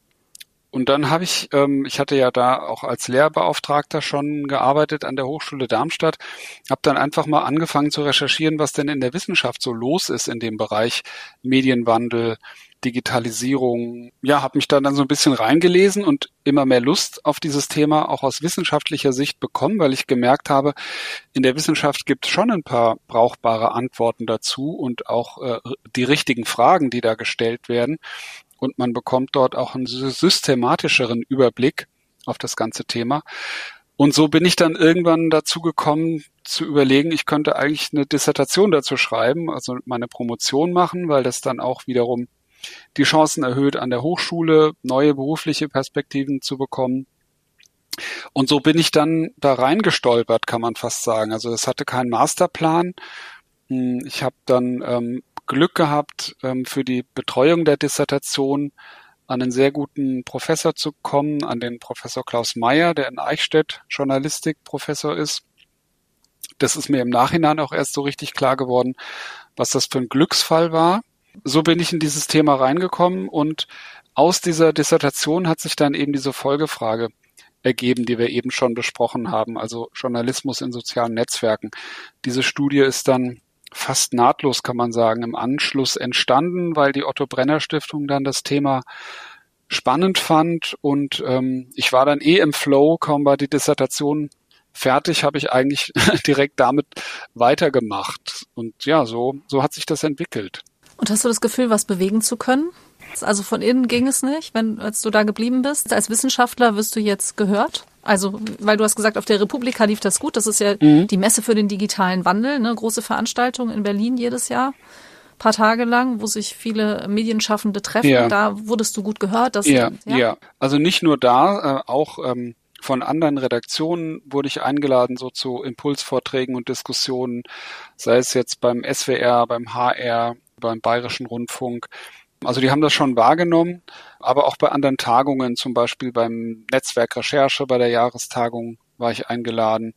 S1: und dann habe ich, ähm, ich hatte ja da auch als Lehrbeauftragter schon gearbeitet an der Hochschule Darmstadt, habe dann einfach mal angefangen zu recherchieren, was denn in der Wissenschaft so los ist in dem Bereich Medienwandel, Digitalisierung. Ja, habe mich da dann so ein bisschen reingelesen und immer mehr Lust auf dieses Thema auch aus wissenschaftlicher Sicht bekommen, weil ich gemerkt habe, in der Wissenschaft gibt es schon ein paar brauchbare Antworten dazu und auch äh, die richtigen Fragen, die da gestellt werden. Und man bekommt dort auch einen systematischeren Überblick auf das ganze Thema. Und so bin ich dann irgendwann dazu gekommen, zu überlegen, ich könnte eigentlich eine Dissertation dazu schreiben, also meine Promotion machen, weil das dann auch wiederum die Chancen erhöht, an der Hochschule neue berufliche Perspektiven zu bekommen. Und so bin ich dann da reingestolpert, kann man fast sagen. Also es hatte keinen Masterplan. Hm, ich habe dann ähm, Glück gehabt, ähm, für die Betreuung der Dissertation an einen sehr guten Professor zu kommen, an den Professor Klaus Meyer, der in Eichstätt Journalistikprofessor ist. Das ist mir im Nachhinein auch erst so richtig klar geworden, was das für ein Glücksfall war so bin ich in dieses Thema reingekommen und aus dieser Dissertation hat sich dann eben diese Folgefrage ergeben, die wir eben schon besprochen haben, also Journalismus in sozialen Netzwerken. Diese Studie ist dann fast nahtlos, kann man sagen, im Anschluss entstanden, weil die Otto Brenner Stiftung dann das Thema spannend fand und ähm, ich war dann eh im Flow, kaum war die Dissertation fertig, habe ich eigentlich <laughs> direkt damit weitergemacht und ja, so so hat sich das entwickelt.
S2: Und hast du das Gefühl, was bewegen zu können? Also von innen ging es nicht, wenn als du da geblieben bist. Als Wissenschaftler wirst du jetzt gehört. Also, weil du hast gesagt, auf der Republika lief das gut. Das ist ja mhm. die Messe für den digitalen Wandel, ne? große Veranstaltung in Berlin jedes Jahr. Paar Tage lang, wo sich viele Medienschaffende treffen. Ja. Da wurdest du gut gehört.
S1: Dass, ja, ja, ja. Also nicht nur da, äh, auch ähm, von anderen Redaktionen wurde ich eingeladen, so zu Impulsvorträgen und Diskussionen, sei es jetzt beim SWR, beim HR, beim Bayerischen Rundfunk. Also die haben das schon wahrgenommen, aber auch bei anderen Tagungen, zum Beispiel beim Netzwerk Recherche, bei der Jahrestagung war ich eingeladen.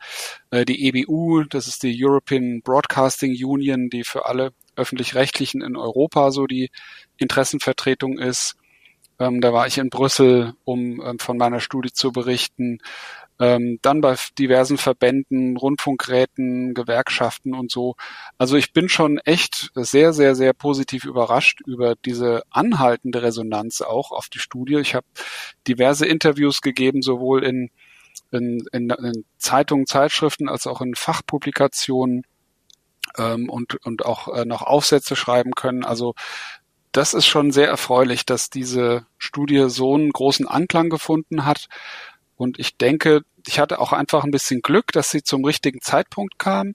S1: Äh, die EBU, das ist die European Broadcasting Union, die für alle öffentlich-rechtlichen in Europa so die Interessenvertretung ist. Ähm, da war ich in Brüssel, um ähm, von meiner Studie zu berichten ähm, dann bei diversen Verbänden, Rundfunkräten, Gewerkschaften und so. Also ich bin schon echt sehr, sehr, sehr positiv überrascht über diese anhaltende Resonanz auch auf die Studie. Ich habe diverse Interviews gegeben, sowohl in, in, in, in Zeitungen, Zeitschriften als auch in Fachpublikationen ähm, und, und auch äh, noch Aufsätze schreiben können. Also das ist schon sehr erfreulich, dass diese Studie so einen großen Anklang gefunden hat. Und ich denke, ich hatte auch einfach ein bisschen Glück, dass sie zum richtigen Zeitpunkt kam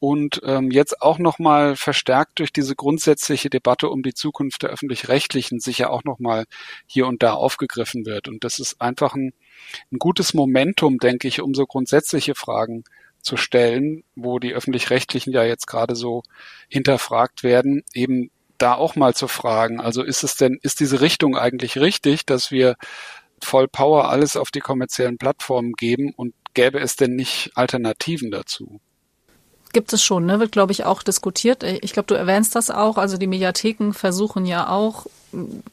S1: und ähm, jetzt auch nochmal verstärkt durch diese grundsätzliche Debatte um die Zukunft der öffentlich-rechtlichen sicher auch nochmal hier und da aufgegriffen wird. Und das ist einfach ein, ein gutes Momentum, denke ich, um so grundsätzliche Fragen zu stellen, wo die öffentlich-rechtlichen ja jetzt gerade so hinterfragt werden, eben da auch mal zu fragen. Also ist es denn, ist diese Richtung eigentlich richtig, dass wir voll Power alles auf die kommerziellen Plattformen geben und gäbe es denn nicht Alternativen dazu?
S2: Gibt es schon, ne? wird, glaube ich, auch diskutiert. Ich glaube, du erwähnst das auch. Also die Mediatheken versuchen ja auch,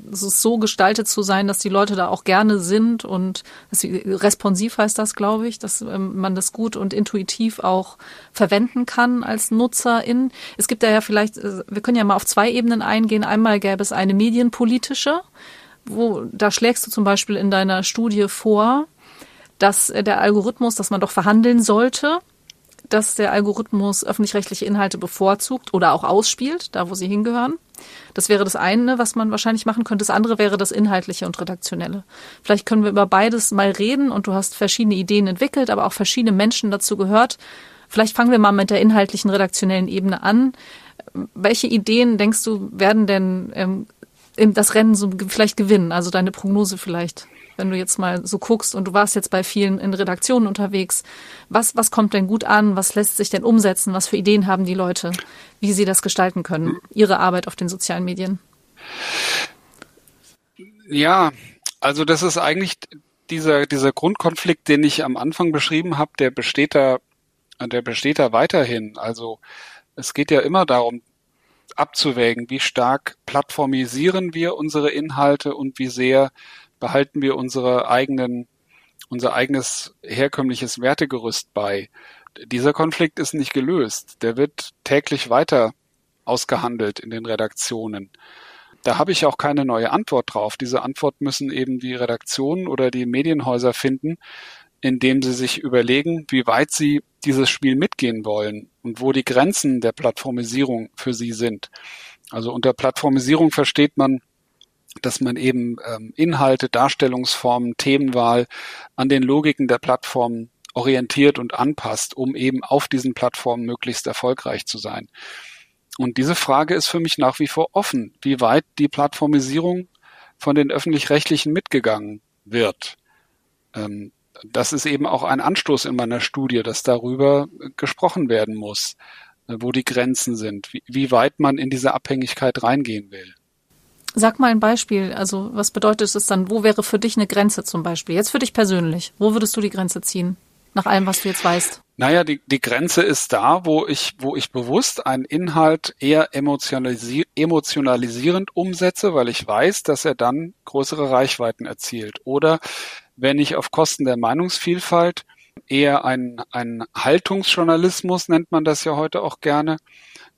S2: ist so gestaltet zu sein, dass die Leute da auch gerne sind und responsiv heißt das, glaube ich, dass ähm, man das gut und intuitiv auch verwenden kann als Nutzerin. Es gibt da ja vielleicht, äh, wir können ja mal auf zwei Ebenen eingehen. Einmal gäbe es eine medienpolitische, wo, da schlägst du zum Beispiel in deiner Studie vor, dass der Algorithmus, dass man doch verhandeln sollte, dass der Algorithmus öffentlich-rechtliche Inhalte bevorzugt oder auch ausspielt, da wo sie hingehören. Das wäre das eine, was man wahrscheinlich machen könnte. Das andere wäre das Inhaltliche und Redaktionelle. Vielleicht können wir über beides mal reden und du hast verschiedene Ideen entwickelt, aber auch verschiedene Menschen dazu gehört. Vielleicht fangen wir mal mit der inhaltlichen, redaktionellen Ebene an. Welche Ideen denkst du werden denn ähm, das Rennen so vielleicht gewinnen? Also deine Prognose vielleicht? wenn du jetzt mal so guckst und du warst jetzt bei vielen in Redaktionen unterwegs, was, was kommt denn gut an? Was lässt sich denn umsetzen? Was für Ideen haben die Leute, wie sie das gestalten können, ihre Arbeit auf den sozialen Medien?
S1: Ja, also das ist eigentlich dieser, dieser Grundkonflikt, den ich am Anfang beschrieben habe, der besteht da, der besteht da weiterhin. Also es geht ja immer darum, abzuwägen, wie stark plattformisieren wir unsere Inhalte und wie sehr behalten wir unsere eigenen, unser eigenes herkömmliches Wertegerüst bei. Dieser Konflikt ist nicht gelöst. Der wird täglich weiter ausgehandelt in den Redaktionen. Da habe ich auch keine neue Antwort drauf. Diese Antwort müssen eben die Redaktionen oder die Medienhäuser finden, indem sie sich überlegen, wie weit sie dieses Spiel mitgehen wollen und wo die Grenzen der Plattformisierung für sie sind. Also unter Plattformisierung versteht man dass man eben ähm, Inhalte, Darstellungsformen, Themenwahl an den Logiken der Plattform orientiert und anpasst, um eben auf diesen Plattformen möglichst erfolgreich zu sein. Und diese Frage ist für mich nach wie vor offen, wie weit die Plattformisierung von den öffentlich-rechtlichen mitgegangen wird. Ähm, das ist eben auch ein Anstoß in meiner Studie, dass darüber gesprochen werden muss, äh, wo die Grenzen sind, wie, wie weit man in diese Abhängigkeit reingehen will.
S2: Sag mal ein Beispiel. Also was bedeutet es dann? Wo wäre für dich eine Grenze zum Beispiel? Jetzt für dich persönlich. Wo würdest du die Grenze ziehen? Nach allem, was du jetzt weißt.
S1: Naja, die, die Grenze ist da, wo ich, wo ich bewusst einen Inhalt eher emotionalisi emotionalisierend umsetze, weil ich weiß, dass er dann größere Reichweiten erzielt. Oder wenn ich auf Kosten der Meinungsvielfalt eher ein, ein Haltungsjournalismus, nennt man das ja heute auch gerne,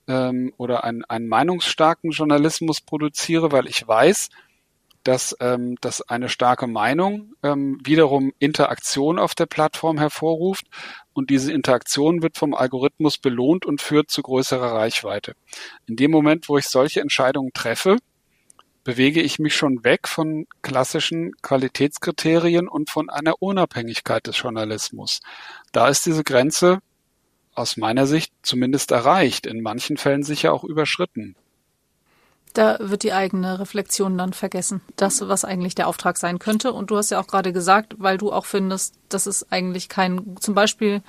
S1: ähm, oder einen, einen meinungsstarken Journalismus produziere, weil ich weiß, dass, ähm, dass eine starke Meinung ähm, wiederum Interaktion auf der Plattform hervorruft und diese Interaktion wird vom Algorithmus belohnt und führt zu größerer Reichweite. In dem Moment, wo ich solche Entscheidungen treffe, bewege ich mich schon weg von klassischen Qualitätskriterien und von einer Unabhängigkeit des Journalismus. Da ist diese Grenze aus meiner Sicht zumindest erreicht, in manchen Fällen sicher auch überschritten.
S2: Da wird die eigene Reflexion dann vergessen. Das, was eigentlich der Auftrag sein könnte. Und du hast ja auch gerade gesagt, weil du auch findest, dass es eigentlich kein, zum Beispiel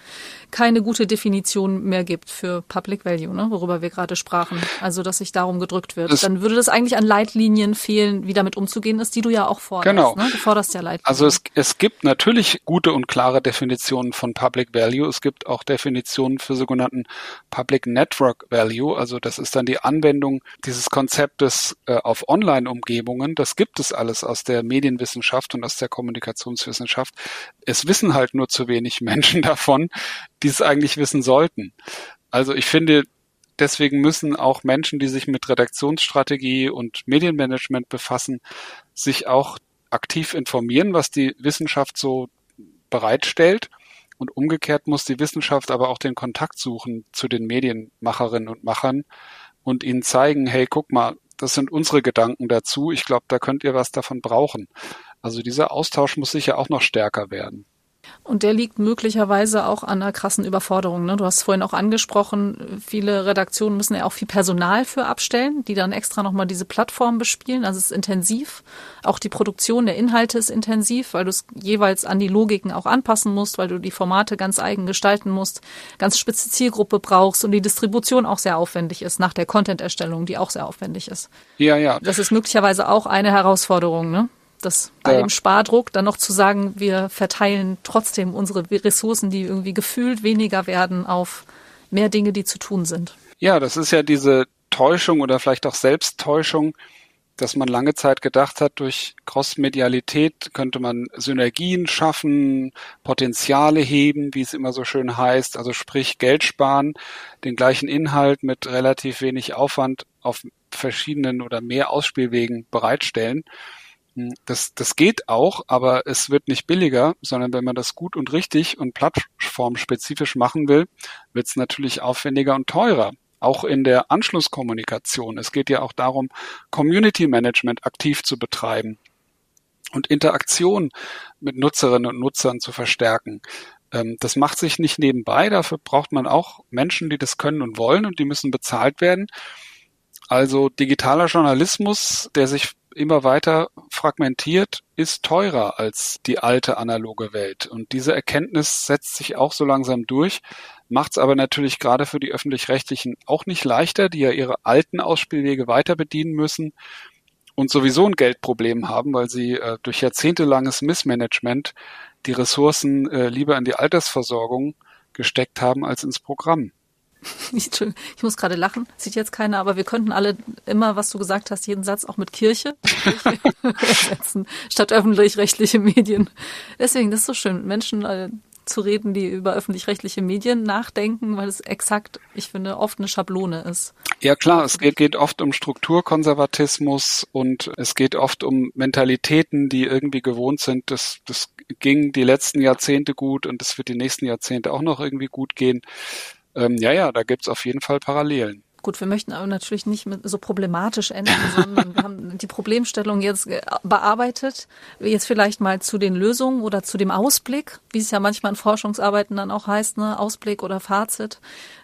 S2: keine gute Definition mehr gibt für Public Value, ne, worüber wir gerade sprachen. Also, dass sich darum gedrückt wird. Das dann würde das eigentlich an Leitlinien fehlen, wie damit umzugehen ist, die du ja auch forderst.
S1: Genau.
S2: Ne? Du forderst ja Leitlinien.
S1: Also es, es gibt natürlich gute und klare Definitionen von Public Value. Es gibt auch Definitionen für sogenannten Public Network Value. Also das ist dann die Anwendung dieses Konzeptes äh, auf Online-Umgebungen. Das gibt es alles aus der Medienwissenschaft und aus der Kommunikationswissenschaft. Es wissen halt nur zu wenig <laughs> Menschen davon, die es eigentlich wissen sollten. Also ich finde, deswegen müssen auch Menschen, die sich mit Redaktionsstrategie und Medienmanagement befassen, sich auch aktiv informieren, was die Wissenschaft so bereitstellt. Und umgekehrt muss die Wissenschaft aber auch den Kontakt suchen zu den Medienmacherinnen und Machern und ihnen zeigen, hey, guck mal, das sind unsere Gedanken dazu. Ich glaube, da könnt ihr was davon brauchen. Also dieser Austausch muss sicher auch noch stärker werden.
S2: Und der liegt möglicherweise auch an einer krassen Überforderung. Ne? Du hast vorhin auch angesprochen, viele Redaktionen müssen ja auch viel Personal für abstellen, die dann extra nochmal diese Plattform bespielen. Also es ist intensiv. Auch die Produktion der Inhalte ist intensiv, weil du es jeweils an die Logiken auch anpassen musst, weil du die Formate ganz eigen gestalten musst, ganz spitze Zielgruppe brauchst und die Distribution auch sehr aufwendig ist, nach der Content-Erstellung, die auch sehr aufwendig ist.
S1: Ja, ja.
S2: Das ist möglicherweise auch eine Herausforderung, ne? Das bei ja. dem Spardruck dann noch zu sagen, wir verteilen trotzdem unsere Ressourcen, die irgendwie gefühlt weniger werden, auf mehr Dinge, die zu tun sind.
S1: Ja, das ist ja diese Täuschung oder vielleicht auch Selbsttäuschung, dass man lange Zeit gedacht hat, durch Crossmedialität könnte man Synergien schaffen, Potenziale heben, wie es immer so schön heißt, also sprich Geld sparen, den gleichen Inhalt mit relativ wenig Aufwand auf verschiedenen oder mehr Ausspielwegen bereitstellen. Hm, das, das geht auch, aber es wird nicht billiger, sondern wenn man das gut und richtig und plattformspezifisch machen will, wird es natürlich aufwendiger und teurer. Auch in der Anschlusskommunikation. Es geht ja auch darum, Community Management aktiv zu betreiben und Interaktion mit Nutzerinnen und Nutzern zu verstärken. Ähm, das macht sich nicht nebenbei. Dafür braucht man auch Menschen, die das können und wollen und die müssen bezahlt werden. Also digitaler Journalismus, der sich immer weiter fragmentiert, ist teurer als die alte analoge Welt. Und diese Erkenntnis setzt sich auch so langsam durch, macht es aber natürlich gerade für die öffentlich-rechtlichen auch nicht leichter, die ja ihre alten Ausspielwege weiter bedienen müssen und sowieso ein Geldproblem haben, weil sie äh, durch jahrzehntelanges Missmanagement die Ressourcen äh, lieber in die Altersversorgung gesteckt haben als ins Programm. <laughs>
S2: Ich, muss gerade lachen, sieht jetzt keiner, aber wir könnten alle immer, was du gesagt hast, jeden Satz auch mit Kirche, <laughs> ersetzen, statt öffentlich-rechtliche Medien. Deswegen, das ist so schön, Menschen äh, zu reden, die über öffentlich-rechtliche Medien nachdenken, weil es exakt, ich finde, oft eine Schablone ist.
S1: Ja klar, es geht, geht oft um Strukturkonservatismus und es geht oft um Mentalitäten, die irgendwie gewohnt sind, das, das ging die letzten Jahrzehnte gut und das wird die nächsten Jahrzehnte auch noch irgendwie gut gehen. Ähm, ja, ja, da gibt's auf jeden Fall Parallelen.
S2: Gut, wir möchten aber natürlich nicht so problematisch enden, <laughs> sondern wir haben die Problemstellung jetzt bearbeitet. Jetzt vielleicht mal zu den Lösungen oder zu dem Ausblick, wie es ja manchmal in Forschungsarbeiten dann auch heißt, ne, Ausblick oder Fazit.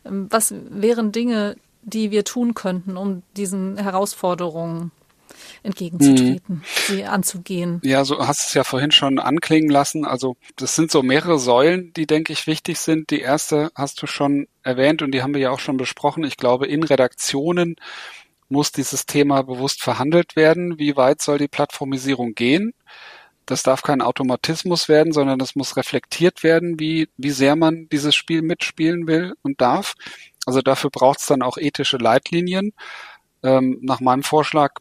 S2: Ähm, was wären Dinge, die wir tun könnten, um diesen Herausforderungen entgegenzutreten, mhm. sie anzugehen.
S1: Ja, so hast es ja vorhin schon anklingen lassen. Also das sind so mehrere Säulen, die, denke ich, wichtig sind. Die erste hast du schon erwähnt und die haben wir ja auch schon besprochen. Ich glaube, in Redaktionen muss dieses Thema bewusst verhandelt werden. Wie weit soll die Plattformisierung gehen? Das darf kein Automatismus werden, sondern das muss reflektiert werden, wie, wie sehr man dieses Spiel mitspielen will und darf. Also dafür braucht es dann auch ethische Leitlinien. Ähm, nach meinem Vorschlag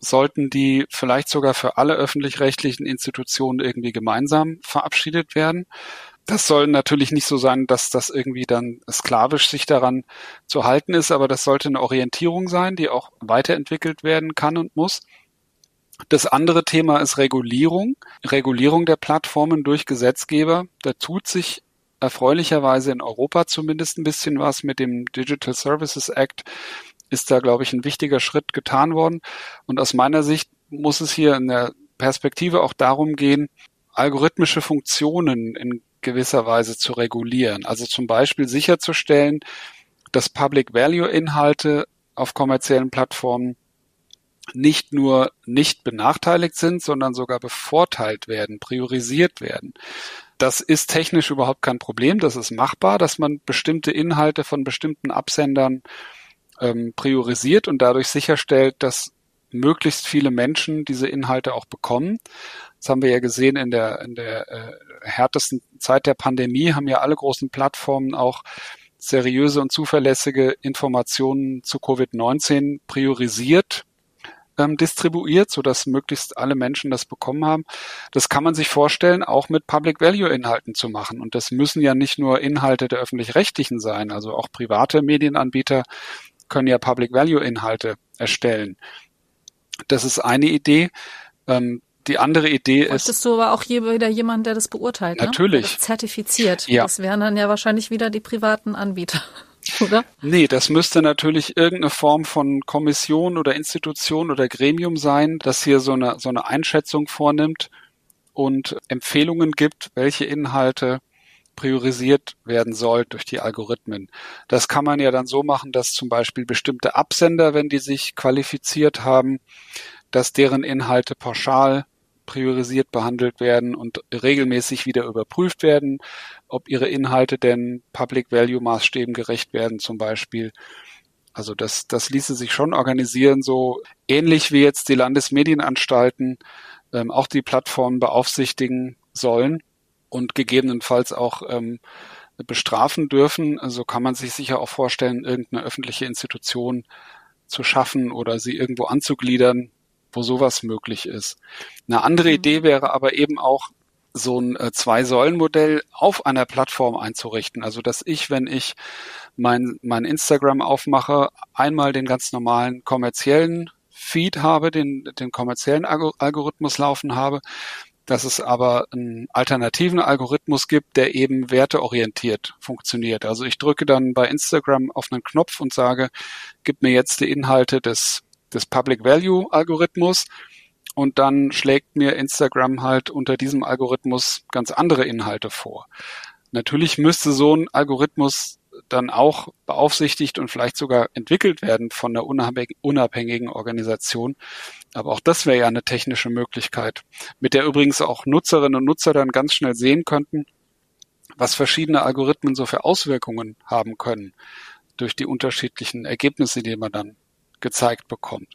S1: sollten die vielleicht sogar für alle öffentlich-rechtlichen Institutionen irgendwie gemeinsam verabschiedet werden. Das soll natürlich nicht so sein, dass das irgendwie dann sklavisch sich daran zu halten ist, aber das sollte eine Orientierung sein, die auch weiterentwickelt werden kann und muss. Das andere Thema ist Regulierung. Regulierung der Plattformen durch Gesetzgeber. Da tut sich erfreulicherweise in Europa zumindest ein bisschen was mit dem Digital Services Act ist da, glaube ich, ein wichtiger Schritt getan worden. Und aus meiner Sicht muss es hier in der Perspektive auch darum gehen, algorithmische Funktionen in gewisser Weise zu regulieren. Also zum Beispiel sicherzustellen, dass Public Value Inhalte auf kommerziellen Plattformen nicht nur nicht benachteiligt sind, sondern sogar bevorteilt werden, priorisiert werden. Das ist technisch überhaupt kein Problem. Das ist machbar, dass man bestimmte Inhalte von bestimmten Absendern ähm, priorisiert und dadurch sicherstellt, dass möglichst viele Menschen diese Inhalte auch bekommen. Das haben wir ja gesehen in der, in der äh, härtesten Zeit der Pandemie, haben ja alle großen Plattformen auch seriöse und zuverlässige Informationen zu Covid-19 priorisiert ähm, distribuiert, sodass möglichst alle Menschen das bekommen haben. Das kann man sich vorstellen, auch mit Public Value Inhalten zu machen. Und das müssen ja nicht nur Inhalte der öffentlich-rechtlichen sein, also auch private Medienanbieter können ja Public Value Inhalte erstellen. Das ist eine Idee. Ähm, die andere Idee
S2: ist. Möchtest du aber auch hier wieder jemand, der das beurteilt?
S1: Ne? Natürlich. Ne?
S2: Das zertifiziert. Ja. Das wären dann ja wahrscheinlich wieder die privaten Anbieter. <laughs> Oder?
S1: Nee, das müsste natürlich irgendeine Form von Kommission oder Institution oder Gremium sein, das hier so eine, so eine Einschätzung vornimmt und Empfehlungen gibt, welche Inhalte priorisiert werden soll durch die Algorithmen. Das kann man ja dann so machen, dass zum Beispiel bestimmte Absender, wenn die sich qualifiziert haben, dass deren Inhalte pauschal priorisiert behandelt werden und regelmäßig wieder überprüft werden, ob ihre Inhalte denn Public Value Maßstäben gerecht werden zum Beispiel. Also das, das ließe sich schon organisieren, so ähnlich wie jetzt die Landesmedienanstalten ähm, auch die Plattformen beaufsichtigen sollen und gegebenenfalls auch ähm, bestrafen dürfen. Also kann man sich sicher auch vorstellen, irgendeine öffentliche Institution zu schaffen oder sie irgendwo anzugliedern, wo sowas möglich ist. Eine andere mhm. Idee wäre aber eben auch, so ein äh, Zwei-Säulen-Modell auf einer Plattform einzurichten. Also dass ich, wenn ich mein, mein Instagram aufmache, einmal den ganz normalen kommerziellen Feed habe, den, den kommerziellen Algorithmus laufen habe, dass es aber einen alternativen Algorithmus gibt, der eben werteorientiert funktioniert. Also ich drücke dann bei Instagram auf einen Knopf und sage, gib mir jetzt die Inhalte des, des Public Value Algorithmus und dann schlägt mir Instagram halt unter diesem Algorithmus ganz andere Inhalte vor. Natürlich müsste so ein Algorithmus dann auch beaufsichtigt und vielleicht sogar entwickelt werden von einer unabhängigen Organisation. Aber auch das wäre ja eine technische Möglichkeit, mit der übrigens auch Nutzerinnen und Nutzer dann ganz schnell sehen könnten, was verschiedene Algorithmen so für Auswirkungen haben können durch die unterschiedlichen Ergebnisse, die man dann gezeigt bekommt.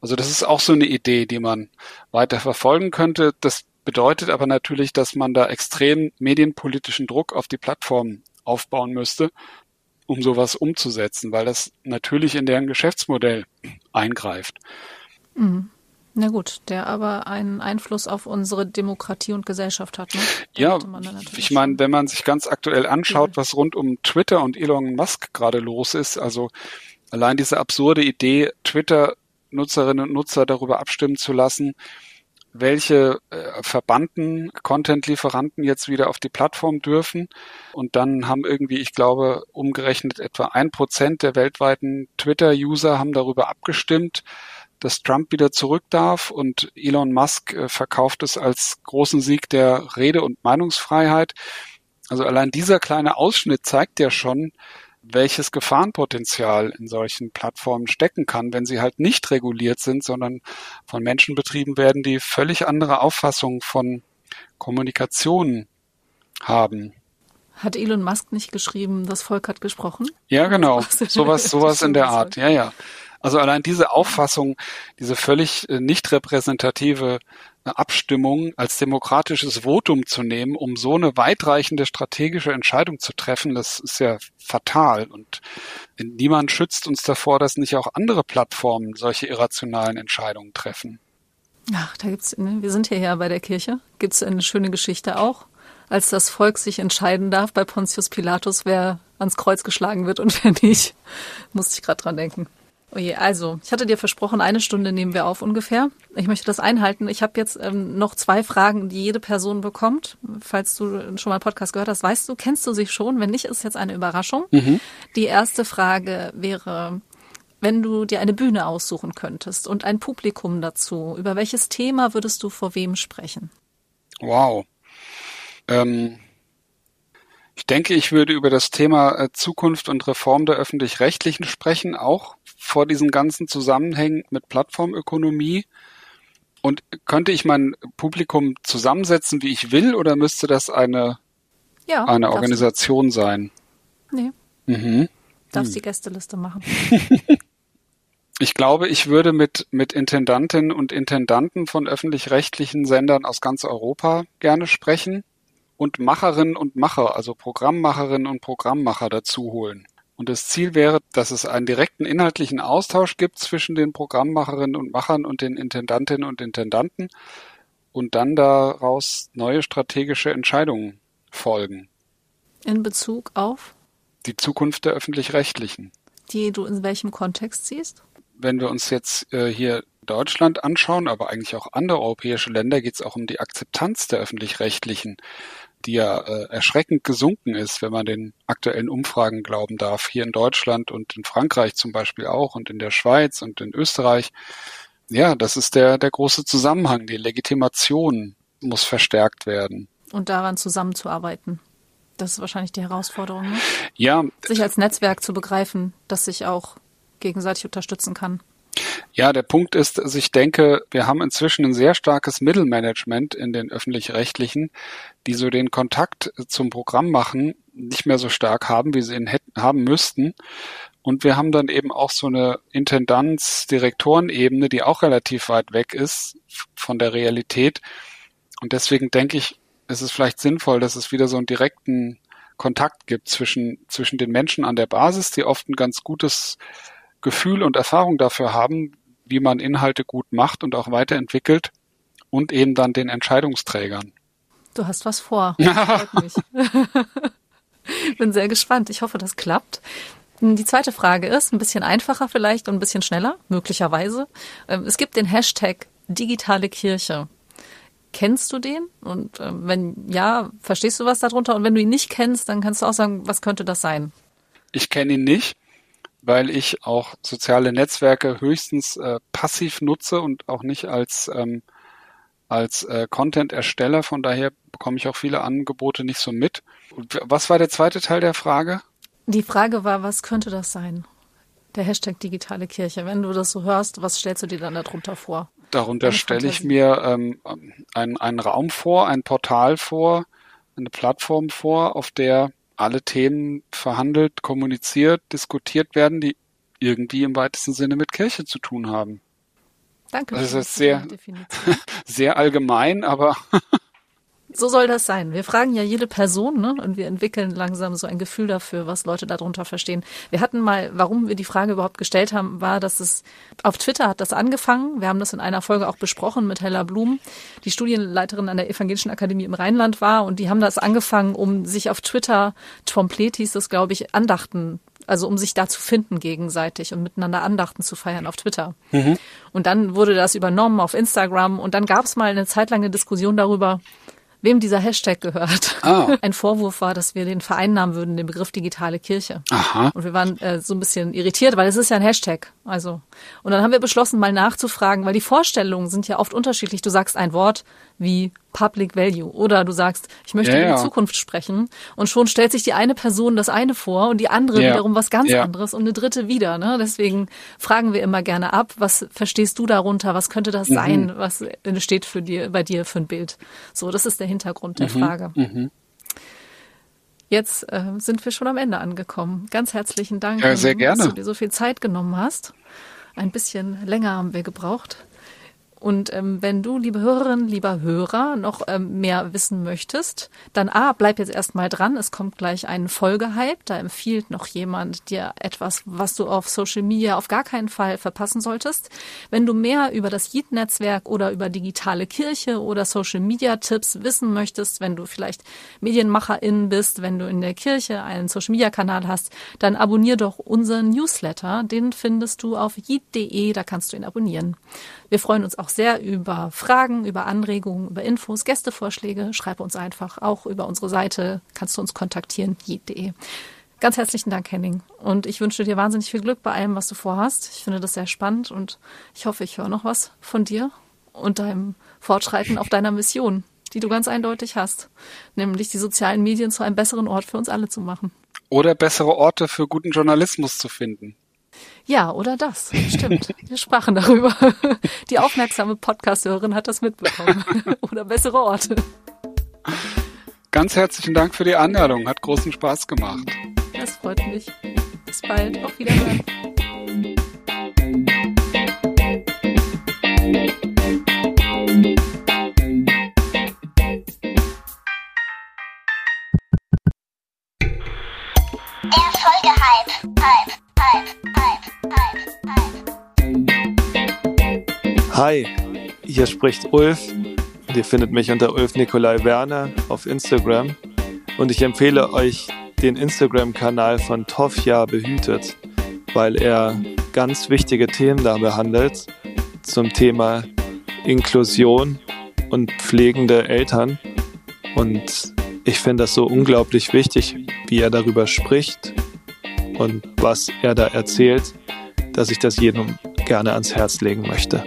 S1: Also das ist auch so eine Idee, die man weiter verfolgen könnte. Das bedeutet aber natürlich, dass man da extrem medienpolitischen Druck auf die Plattform aufbauen müsste, um sowas umzusetzen, weil das natürlich in deren Geschäftsmodell eingreift.
S2: Mhm. Na gut, der aber einen Einfluss auf unsere Demokratie und Gesellschaft hat. Ne?
S1: Ja, ich meine, wenn man sich ganz aktuell anschaut, was rund um Twitter und Elon Musk gerade los ist, also allein diese absurde Idee, Twitter-Nutzerinnen und Nutzer darüber abstimmen zu lassen, welche äh, verbannten Content-Lieferanten jetzt wieder auf die Plattform dürfen. Und dann haben irgendwie, ich glaube, umgerechnet etwa ein Prozent der weltweiten Twitter-User haben darüber abgestimmt, dass Trump wieder zurück darf und Elon Musk äh, verkauft es als großen Sieg der Rede- und Meinungsfreiheit. Also allein dieser kleine Ausschnitt zeigt ja schon, welches Gefahrenpotenzial in solchen Plattformen stecken kann, wenn sie halt nicht reguliert sind, sondern von Menschen betrieben werden, die völlig andere Auffassungen von Kommunikation haben.
S2: Hat Elon Musk nicht geschrieben, das Volk hat gesprochen?
S1: Ja, genau. <laughs> Sowas, sowas in der Art. Ja, ja. Also allein diese Auffassung, diese völlig äh, nicht repräsentative äh, Abstimmung als demokratisches Votum zu nehmen, um so eine weitreichende strategische Entscheidung zu treffen, das ist ja fatal. Und niemand schützt uns davor, dass nicht auch andere Plattformen solche irrationalen Entscheidungen treffen.
S2: Ach, da gibt's, ne, wir sind hierher bei der Kirche, gibt's eine schöne Geschichte auch, als das Volk sich entscheiden darf bei Pontius Pilatus, wer ans Kreuz geschlagen wird und wer nicht. <laughs> Musste ich gerade dran denken. Oje, also, ich hatte dir versprochen, eine Stunde nehmen wir auf ungefähr. Ich möchte das einhalten. Ich habe jetzt ähm, noch zwei Fragen, die jede Person bekommt. Falls du schon mal Podcast gehört hast, weißt du, kennst du sie schon? Wenn nicht, ist jetzt eine Überraschung. Mhm. Die erste Frage wäre, wenn du dir eine Bühne aussuchen könntest und ein Publikum dazu, über welches Thema würdest du vor wem sprechen?
S1: Wow. Ähm, ich denke, ich würde über das Thema äh, Zukunft und Reform der öffentlich-rechtlichen sprechen, auch vor diesen ganzen Zusammenhängen mit Plattformökonomie? Und könnte ich mein Publikum zusammensetzen, wie ich will, oder müsste das eine, ja, eine Organisation du. sein?
S2: Nee. Mhm. Darfst hm. die Gästeliste machen. <laughs>
S1: ich glaube, ich würde mit, mit Intendantinnen und Intendanten von öffentlich-rechtlichen Sendern aus ganz Europa gerne sprechen und Macherinnen und Macher, also Programmmacherinnen und Programmmacher dazu holen. Und das Ziel wäre, dass es einen direkten inhaltlichen Austausch gibt zwischen den Programmmacherinnen und Machern und den Intendantinnen und Intendanten und dann daraus neue strategische Entscheidungen folgen.
S2: In Bezug auf?
S1: Die Zukunft der öffentlich-rechtlichen.
S2: Die du in welchem Kontext siehst?
S1: Wenn wir uns jetzt äh, hier Deutschland anschauen, aber eigentlich auch andere europäische Länder, geht es auch um die Akzeptanz der öffentlich-rechtlichen die ja äh, erschreckend gesunken ist, wenn man den aktuellen Umfragen glauben darf, hier in Deutschland und in Frankreich zum Beispiel auch und in der Schweiz und in Österreich. Ja, das ist der, der große Zusammenhang. Die Legitimation muss verstärkt werden.
S2: Und daran zusammenzuarbeiten. Das ist wahrscheinlich die Herausforderung. Ne?
S1: Ja.
S2: Sich als Netzwerk zu begreifen, das sich auch gegenseitig unterstützen kann.
S1: Ja, der Punkt ist, also ich denke, wir haben inzwischen ein sehr starkes Mittelmanagement in den öffentlich-rechtlichen, die so den Kontakt zum Programm machen nicht mehr so stark haben, wie sie ihn hätten, haben müssten. Und wir haben dann eben auch so eine Intendanz-Direktorenebene, die auch relativ weit weg ist von der Realität. Und deswegen denke ich, ist es vielleicht sinnvoll, dass es wieder so einen direkten Kontakt gibt zwischen, zwischen den Menschen an der Basis, die oft ein ganz gutes Gefühl und Erfahrung dafür haben, wie man Inhalte gut macht und auch weiterentwickelt und eben dann den Entscheidungsträgern.
S2: Du hast was vor. <laughs> Freut mich. <laughs> Bin sehr gespannt. Ich hoffe, das klappt. Die zweite Frage ist ein bisschen einfacher vielleicht und ein bisschen schneller, möglicherweise. Ähm, es gibt den Hashtag digitale Kirche. Kennst du den? Und äh, wenn ja, verstehst du was darunter? Und wenn du ihn nicht kennst, dann kannst du auch sagen, was könnte das sein?
S1: Ich kenne ihn nicht, weil ich auch soziale Netzwerke höchstens äh, passiv nutze und auch nicht als ähm, als äh, Content-Ersteller. Von daher bekomme ich auch viele Angebote nicht so mit. Und was war der zweite Teil der Frage?
S2: Die Frage war, was könnte das sein? Der Hashtag digitale Kirche. Wenn du das so hörst, was stellst du dir dann darunter vor?
S1: Darunter stelle ich mir ähm, einen, einen Raum vor, ein Portal vor, eine Plattform vor, auf der alle Themen verhandelt, kommuniziert, diskutiert werden, die irgendwie im weitesten Sinne mit Kirche zu tun haben.
S2: Danke.
S1: Das ist sehr, <laughs> sehr allgemein, aber
S2: So soll das sein. Wir fragen ja jede Person ne? und wir entwickeln langsam so ein Gefühl dafür, was Leute darunter verstehen. Wir hatten mal, warum wir die Frage überhaupt gestellt haben, war, dass es auf Twitter hat das angefangen. Wir haben das in einer Folge auch besprochen mit Hella Blum, die Studienleiterin an der Evangelischen Akademie im Rheinland war und die haben das angefangen, um sich auf Twitter, Tromplet hieß das, glaube ich, Andachten also um sich da zu finden gegenseitig und miteinander Andachten zu feiern auf Twitter. Mhm. Und dann wurde das übernommen auf Instagram und dann gab es mal eine zeitlange Diskussion darüber, wem dieser Hashtag gehört. Ah. <laughs> Ein Vorwurf war, dass wir den vereinnahmen würden, den Begriff digitale Kirche. Aha. Und wir waren äh, so ein bisschen irritiert, weil es ist ja ein Hashtag. Also und dann haben wir beschlossen, mal nachzufragen, weil die Vorstellungen sind ja oft unterschiedlich. Du sagst ein Wort wie Public Value oder du sagst, ich möchte ja, über die Zukunft sprechen und schon stellt sich die eine Person das eine vor und die andere ja. wiederum was ganz ja. anderes und eine dritte wieder. Ne? Deswegen fragen wir immer gerne ab, was verstehst du darunter? Was könnte das mhm. sein? Was steht für dir, bei dir für ein Bild? So, das ist der Hintergrund der mhm. Frage. Mhm. Jetzt äh, sind wir schon am Ende angekommen. Ganz herzlichen Dank,
S1: ja,
S2: dass du dir so viel Zeit genommen hast. Ein bisschen länger haben wir gebraucht. Und ähm, wenn du, liebe Hörerin, lieber Hörer, noch ähm, mehr wissen möchtest, dann A, bleib jetzt erstmal dran. Es kommt gleich ein Folgehype. Da empfiehlt noch jemand dir etwas, was du auf Social Media auf gar keinen Fall verpassen solltest. Wenn du mehr über das Yeet-Netzwerk oder über digitale Kirche oder Social Media Tipps wissen möchtest, wenn du vielleicht Medienmacherin bist, wenn du in der Kirche einen Social Media Kanal hast, dann abonnier doch unseren Newsletter. Den findest du auf yeet.de. Da kannst du ihn abonnieren. Wir freuen uns auch sehr über Fragen, über Anregungen, über Infos, Gästevorschläge. Schreib uns einfach auch über unsere Seite. Kannst du uns kontaktieren, jed.de. Ganz herzlichen Dank, Henning. Und ich wünsche dir wahnsinnig viel Glück bei allem, was du vorhast. Ich finde das sehr spannend und ich hoffe, ich höre noch was von dir und deinem Fortschreiten auf deiner Mission, die du ganz eindeutig hast, nämlich die sozialen Medien zu einem besseren Ort für uns alle zu machen.
S1: Oder bessere Orte für guten Journalismus zu finden.
S2: Ja, oder das. Stimmt. Wir sprachen darüber. Die aufmerksame Podcast-Hörerin hat das mitbekommen. <laughs> oder bessere Orte.
S1: Ganz herzlichen Dank für die Einladung. Hat großen Spaß gemacht.
S2: Das freut mich. Bis bald. Auf Wiedersehen.
S3: Der Folgehype. Hype. Hype.
S4: Hi, hier spricht Ulf. Ihr findet mich unter Ulf Nikolai Werner auf Instagram. Und ich empfehle euch den Instagram-Kanal von Tofja Behütet, weil er ganz wichtige Themen da behandelt zum Thema Inklusion und pflegende Eltern. Und ich finde das so unglaublich wichtig, wie er darüber spricht und was er da erzählt, dass ich das jedem gerne ans Herz legen möchte.